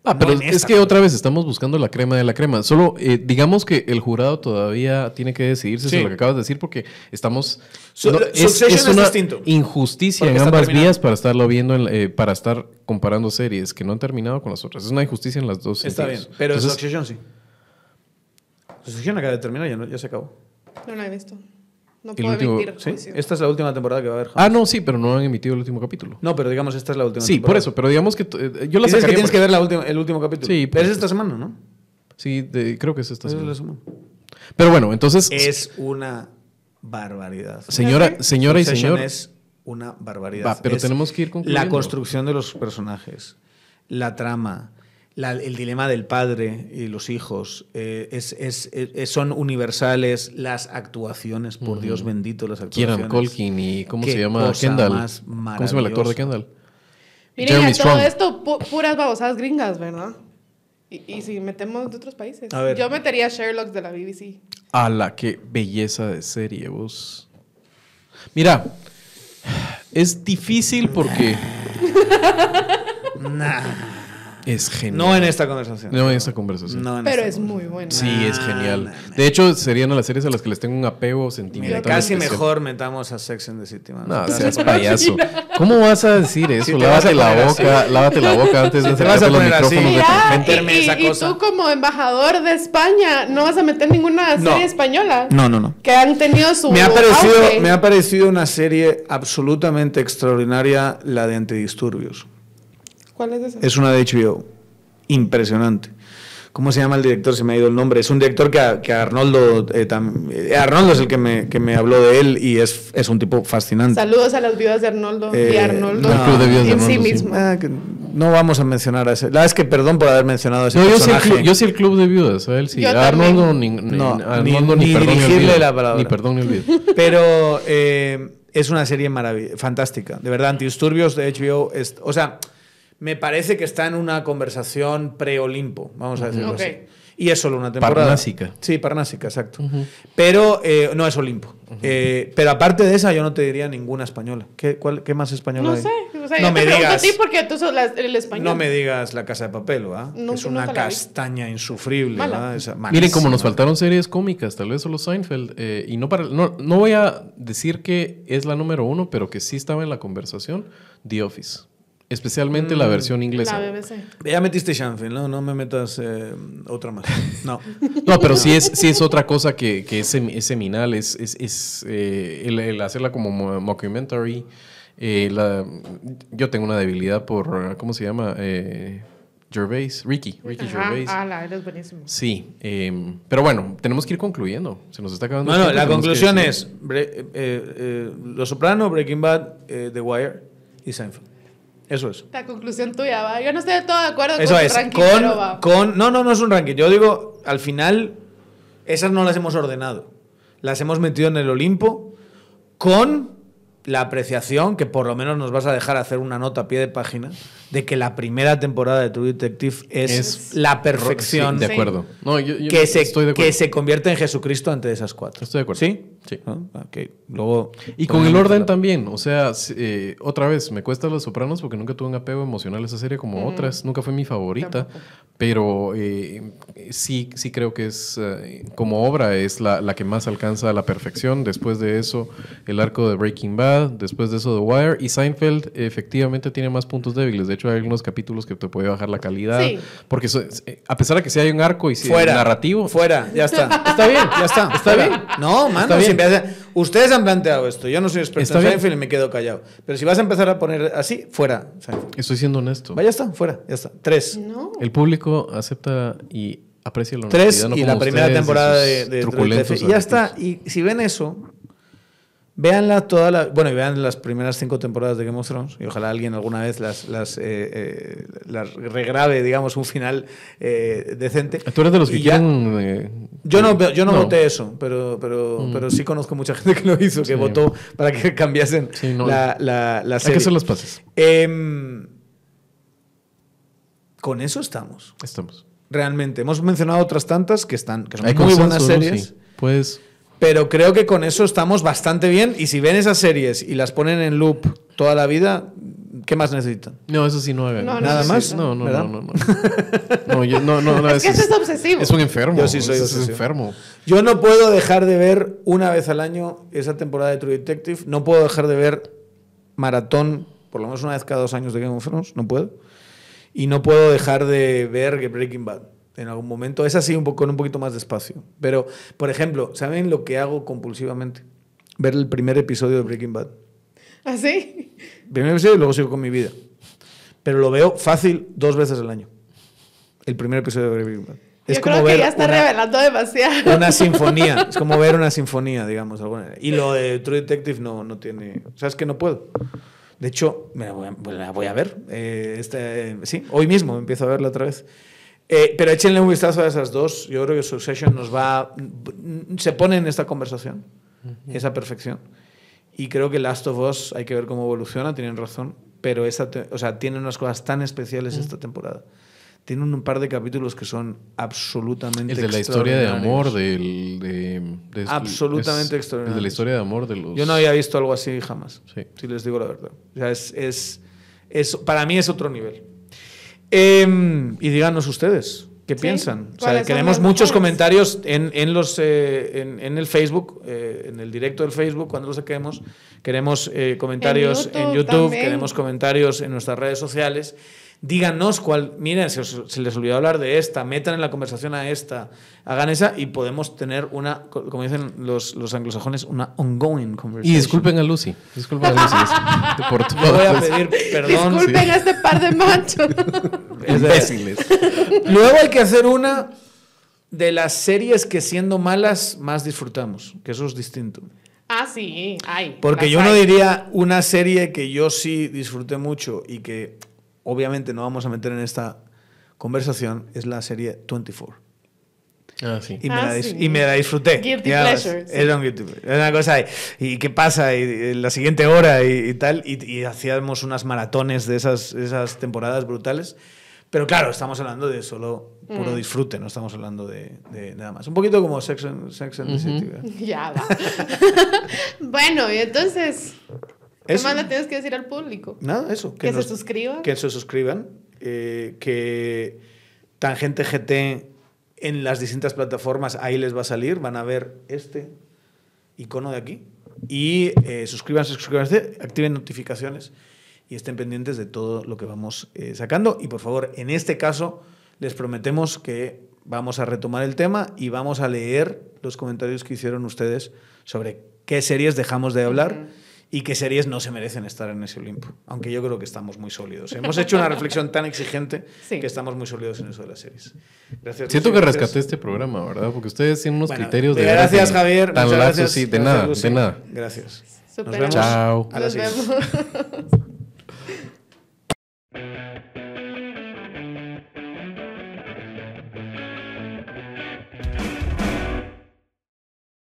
Ah,
No
pero es
esta
que otra vez estamos buscando la crema de la crema. Solo eh, digamos que el jurado todavía tiene que decidirse
Sí.
sobre lo que acabas de decir porque estamos...
Su-
no,
Succession es
una
distinto.
injusticia
Porque
en ambas
terminado.
vías para estarlo viendo, en eh, para estar comparando series que no han terminado con las otras. Es una injusticia en las dos
Está bien, pero
Entonces,
Succession sí. Succession acaba de terminar, ya, no- ya se acabó.
No la he visto. No puedo
último-
emitir
¿Sí?
juicio.
Esta es la última temporada que va a haber.
Ah, no, sí, pero no han emitido el último capítulo.
No, pero digamos, esta es la última
Sí,
temporada.
por eso, pero digamos que eh, yo la
Dices que
sacaría
tienes
por-
que ver la última, el último capítulo.
Sí,
Pero es esta semana, ¿no?
Sí, de- creo que es esta
es
semana.
la semana.
Pero bueno, entonces,
Es una barbaridad.
señora, señora y señor,
es una barbaridad.
Va, pero
Es
tenemos que ir concluyendo.
La construcción de los personajes, la trama, la- el dilema del padre y los hijos, eh, es, es- es- son universales. Las actuaciones, por Dios bendito, las actuaciones.
Kieran Culkin y ¿cómo se llama? Kendall. ¿Cómo se llama el actor de. Kendall?
Miren,
Jeremy
todo
Strong.
esto, pu- puras babosadas gringas, ¿verdad? Y, y si metemos de otros países.
A ver.
Yo metería Sherlock de la BBC.
A la qué belleza de serie, vos. Mira, es difícil porque (laughs)
Nah.
Es genial.
No en esta conversación.
No en esta conversación.
No en
Pero
esta
es muy bueno.
Sí, es genial.
nah, nah.
De hecho, serían las series a las que les tengo un apego
Mira,
sentimental.
casi
especial.
mejor metamos a Sex and the City. man.
No, seas payaso. (laughs) ¿Cómo vas a decir eso? Lávate la boca,
así.
lávate la boca antes de acercarte los micrófonos de tu
Mira,
y,
esa
y tú como embajador de España no vas a meter ninguna
No.
serie española
No, no, no.
que han tenido su
Me ha, parecido,
auge.
me ha parecido una serie absolutamente extraordinaria, la de Antidisturbios.
¿Cuál es esa?
Es una de HBO. Impresionante. ¿Cómo se llama el director? Se me ha ido el nombre. Es un director que, a- que a Arnoldo... eh, tam- eh, Arnoldo es el que me, que me habló de él y es, es un tipo fascinante.
Saludos a las viudas de Arnoldo
Eh,
y Arnoldo
no. El Club de
Viudas de
en sí
Arnoldo, sí.
mismo.
Ah, no vamos a mencionar a ese. La verdad es que perdón por haber mencionado a ese
No, yo sí, el
personaje.
club, yo sí el club de viudas, a él sí.
Yo
A Arnoldo ni,
No,
ni, a
ni-
Arnoldo
ni
perdón
dirigirle
olvido.
la palabra.
Ni perdón ni olvido. (laughs)
Pero eh, es una serie fantástica. De verdad, Antidisturbios de HBO. Es, o sea, me parece que está en una conversación pre-Olimpo, vamos a decirlo así. Y es solo una temporada.
Parnásica.
Sí, Parnásica, exacto. Pero eh, no es Olimpo. Eh, pero aparte de esa, yo no te diría ninguna española. ¿Qué, cuál- qué más española
No
hay?
sé. O sea,
no
yo
me
te
digas.
a ti porque tú sos la- el español.
No me digas La Casa de Papel, ¿va?
Nunca-
es una castaña insufrible. ¿va?
Miren, como nos faltaron series cómicas, tal vez solo Seinfeld. eh, y no, para, no, no voy a decir que es la número uno, pero que sí estaba en la conversación, The Office. Especialmente
Mm.
la versión inglesa.
La BBC.
Ya metiste Shanfield, ¿no? No me metas eh, otra más. No. (laughs)
No, pero sí es, sí es otra cosa que, que es, es seminal, es, es, es, eh, el, el hacerla como mo- mockumentary. eh, la- yo tengo una debilidad por, ¿cómo se llama? Eh, Gervais, Ricky, Ricky
Ajá,
Gervais.
Ah, la eres buenísimo.
Sí, eh, pero bueno, tenemos que ir concluyendo. Se nos está acabando.
Bueno, la conclusión es Bre- eh, eh, Los Soprano, Breaking Bad, eh, The Wire y Seinfeld. Eso es.
La conclusión tuya, va. Yo no estoy de todo de acuerdo
Eso
con
es.
ranking, pero
Con,
va.
con, no, no, no es un ranking. Yo digo, al final, esas no las hemos ordenado. Las hemos metido en el Olimpo con la apreciación, que por lo menos nos vas a dejar hacer una nota a pie de página, de que la primera temporada de True Detective es,
Es
la perfección
Sí, de acuerdo. No, yo, yo
que, se,
estoy de acuerdo.
que se convierte en Jesucristo ante esas cuatro.
Estoy de acuerdo.
¿Sí?
Sí.
¿No? Ok. Luego.
Y con el orden también, o sea, eh, otra vez, me cuesta Los Sopranos porque nunca tuve un apego emocional a esa serie como otras, nunca fue mi favorita,
Tampoco.
pero eh, sí, sí creo que es, eh, como obra, es la, la que más alcanza a la perfección. Después de eso, el arco de Breaking Bad, después de eso, The Wire, y Seinfeld efectivamente tiene más puntos débiles. De hecho, hay algunos capítulos que te puede bajar la calidad,
Sí.
porque so- eh, a pesar de que sí hay un arco y sí,
Fuera.
narrativo,
Fuera, ya está.
Está bien,
ya está.
está
fuera.
bien.
No, mano,
Está bien. (laughs)
empieza- ustedes han planteado esto. Yo no soy experto
Está
en
bien.
Seinfeld y me quedo callado. Pero si vas a empezar a poner así, fuera. Seinfeld.
estoy siendo honesto.
Vaya, ya está, fuera, ya está. Tres.
No.
El público acepta y aprecia la
Tres
honestidad, no
y la primera temporada de, de Detective. Y ya está. Y si ven eso, véanla toda la. Bueno, y vean las primeras cinco temporadas de Game of Thrones. Y ojalá alguien alguna vez las, las, eh, eh, las regrabe, digamos, un final eh, decente.
Tú eres de los que
ya-
quieren...
Yo no, yo no,
no.
voté eso, pero, pero,
Mm.
pero sí conozco mucha gente que lo hizo, que
Sí.
votó para que cambiasen
Sí, no.
la, la, la
Hay
serie.
que hacer las paces.
Em, con eso estamos.
Estamos.
Realmente. Hemos mencionado otras tantas que están, que son
Hay
muy buenas series.
Sí. Pues
Pero creo que con eso estamos bastante bien. Y si ven esas series y las ponen en loop toda la vida, ¿qué más necesitan?
no, eso sí no hagan.
No, no
Nada más,
No, no,
¿verdad?
no, no, no. No, yo- no, no, no,
Es que
ese
es obsesivo.
Es un enfermo.
Yo sí soy
es
obsesivo.
enfermo.
Yo no puedo dejar de ver una vez al año esa temporada de True Detective. No puedo dejar de ver maratón, por lo menos una vez cada dos años de Game of Thrones. No puedo. Y no puedo dejar de ver Breaking Bad en algún momento. Es así, un poco, con un poquito más de espacio. Pero, por ejemplo, ¿saben lo que hago compulsivamente? ver el primer episodio de Breaking Bad.
¿Así?
Primer episodio y luego sigo con mi vida. Pero lo veo fácil dos veces al año. El primer episodio de Breaking Bad.
Yo creo que ya está
una-
revelando demasiado.
una (laughs) sinfonía. Es como ver una sinfonía, digamos. alguna. Y lo de True Detective no, no tiene. O sea, es que no puedo. De hecho, me la voy a, me la voy a ver. Eh, este, sí, hoy mismo empiezo a verla otra vez. Eh, pero échenle un vistazo a esas dos. Yo creo que Succession nos va. Se pone en esta conversación, esa perfección. Y creo que Last of Us hay que ver cómo evoluciona, tienen razón. Pero esa te- o sea, tiene unas cosas tan especiales esta temporada. Tiene un par de capítulos que son absolutamente
El de la historia de amor del... De, de-
Absolutamente
es- El de la historia de amor de los...
Yo no había visto algo así jamás.
Sí.
Si les digo la verdad. O sea, es, es, es- para mí es otro nivel. Em, y díganos ustedes, ¿qué
Sí.
piensan? O sea,
¿Cuáles son
queremos muchos
mejores?
comentarios en, en los, eh, en, en el Facebook, eh, en el directo del Facebook, cuando lo saquemos. Queremos eh, comentarios en
YouTube
queremos comentarios en nuestras redes sociales. Díganos cuál, miren, se, os- se les olvidó hablar de esta, metan en la conversación a esta, hagan esa y podemos tener una, co- como dicen los, los anglosajones, una ongoing conversation.
Y disculpen a Lucy. Disculpen a Lucy. es- por todo. (laughs)
Yo voy a pedir perdón.
Disculpen a este par de machos. (laughs)
Es
Imbéciles.
Luego hay que hacer una de las series que siendo malas más disfrutamos, que eso es distinto.
ah, sí.
Porque yo no diría una serie que yo sí disfruté mucho y que obviamente no vamos a meter en esta conversación, es la serie 24.
Ah, sí.
Y me,
Ah,
la,
sí.
y me la disfruté.
Guilty pleasure, sí.
Era un guilty pleasure. Era una cosa ahí. ¿Y qué pasa? Y, y la siguiente hora y, y tal. Y, y hacíamos unas maratones de esas, esas temporadas brutales. Pero claro, estamos hablando de solo puro
Mm.
disfrute, no estamos hablando de, de nada más. Un poquito como Sex and, Sex and the City. ¿verdad? (laughs)
Ya va. (laughs) bueno, y entonces, ¿qué
Eso.
más le tienes que decir al público?
Nada, eso.
Que
nos-
se suscriban.
Que se suscriban. eh, que Tangente GT en las distintas plataformas, ahí les va a salir. Van a ver este icono de aquí. Y eh, suscríbanse, suscríbanse, activen notificaciones y estén pendientes de todo lo que vamos eh, sacando. Y por favor, en este caso, les prometemos que vamos a retomar el tema y vamos a leer los comentarios que hicieron ustedes sobre qué series dejamos de hablar. Y qué series no se merecen estar en ese Olimpo. Aunque yo creo que estamos muy sólidos. Hemos hecho una reflexión tan exigente
Sí.
que estamos muy sólidos en eso de las series. Gracias.
Siento que
gracias.
rescaté este programa, ¿verdad? Porque ustedes tienen unos
Bueno,
criterios de...
Gracias, Javier.
Tan lazos,
gracias.
sí, de
Gracias,
nada,
Lucy.
de nada.
Gracias. Nos vemos
Chao.
a la
Nos vemos. (laughs)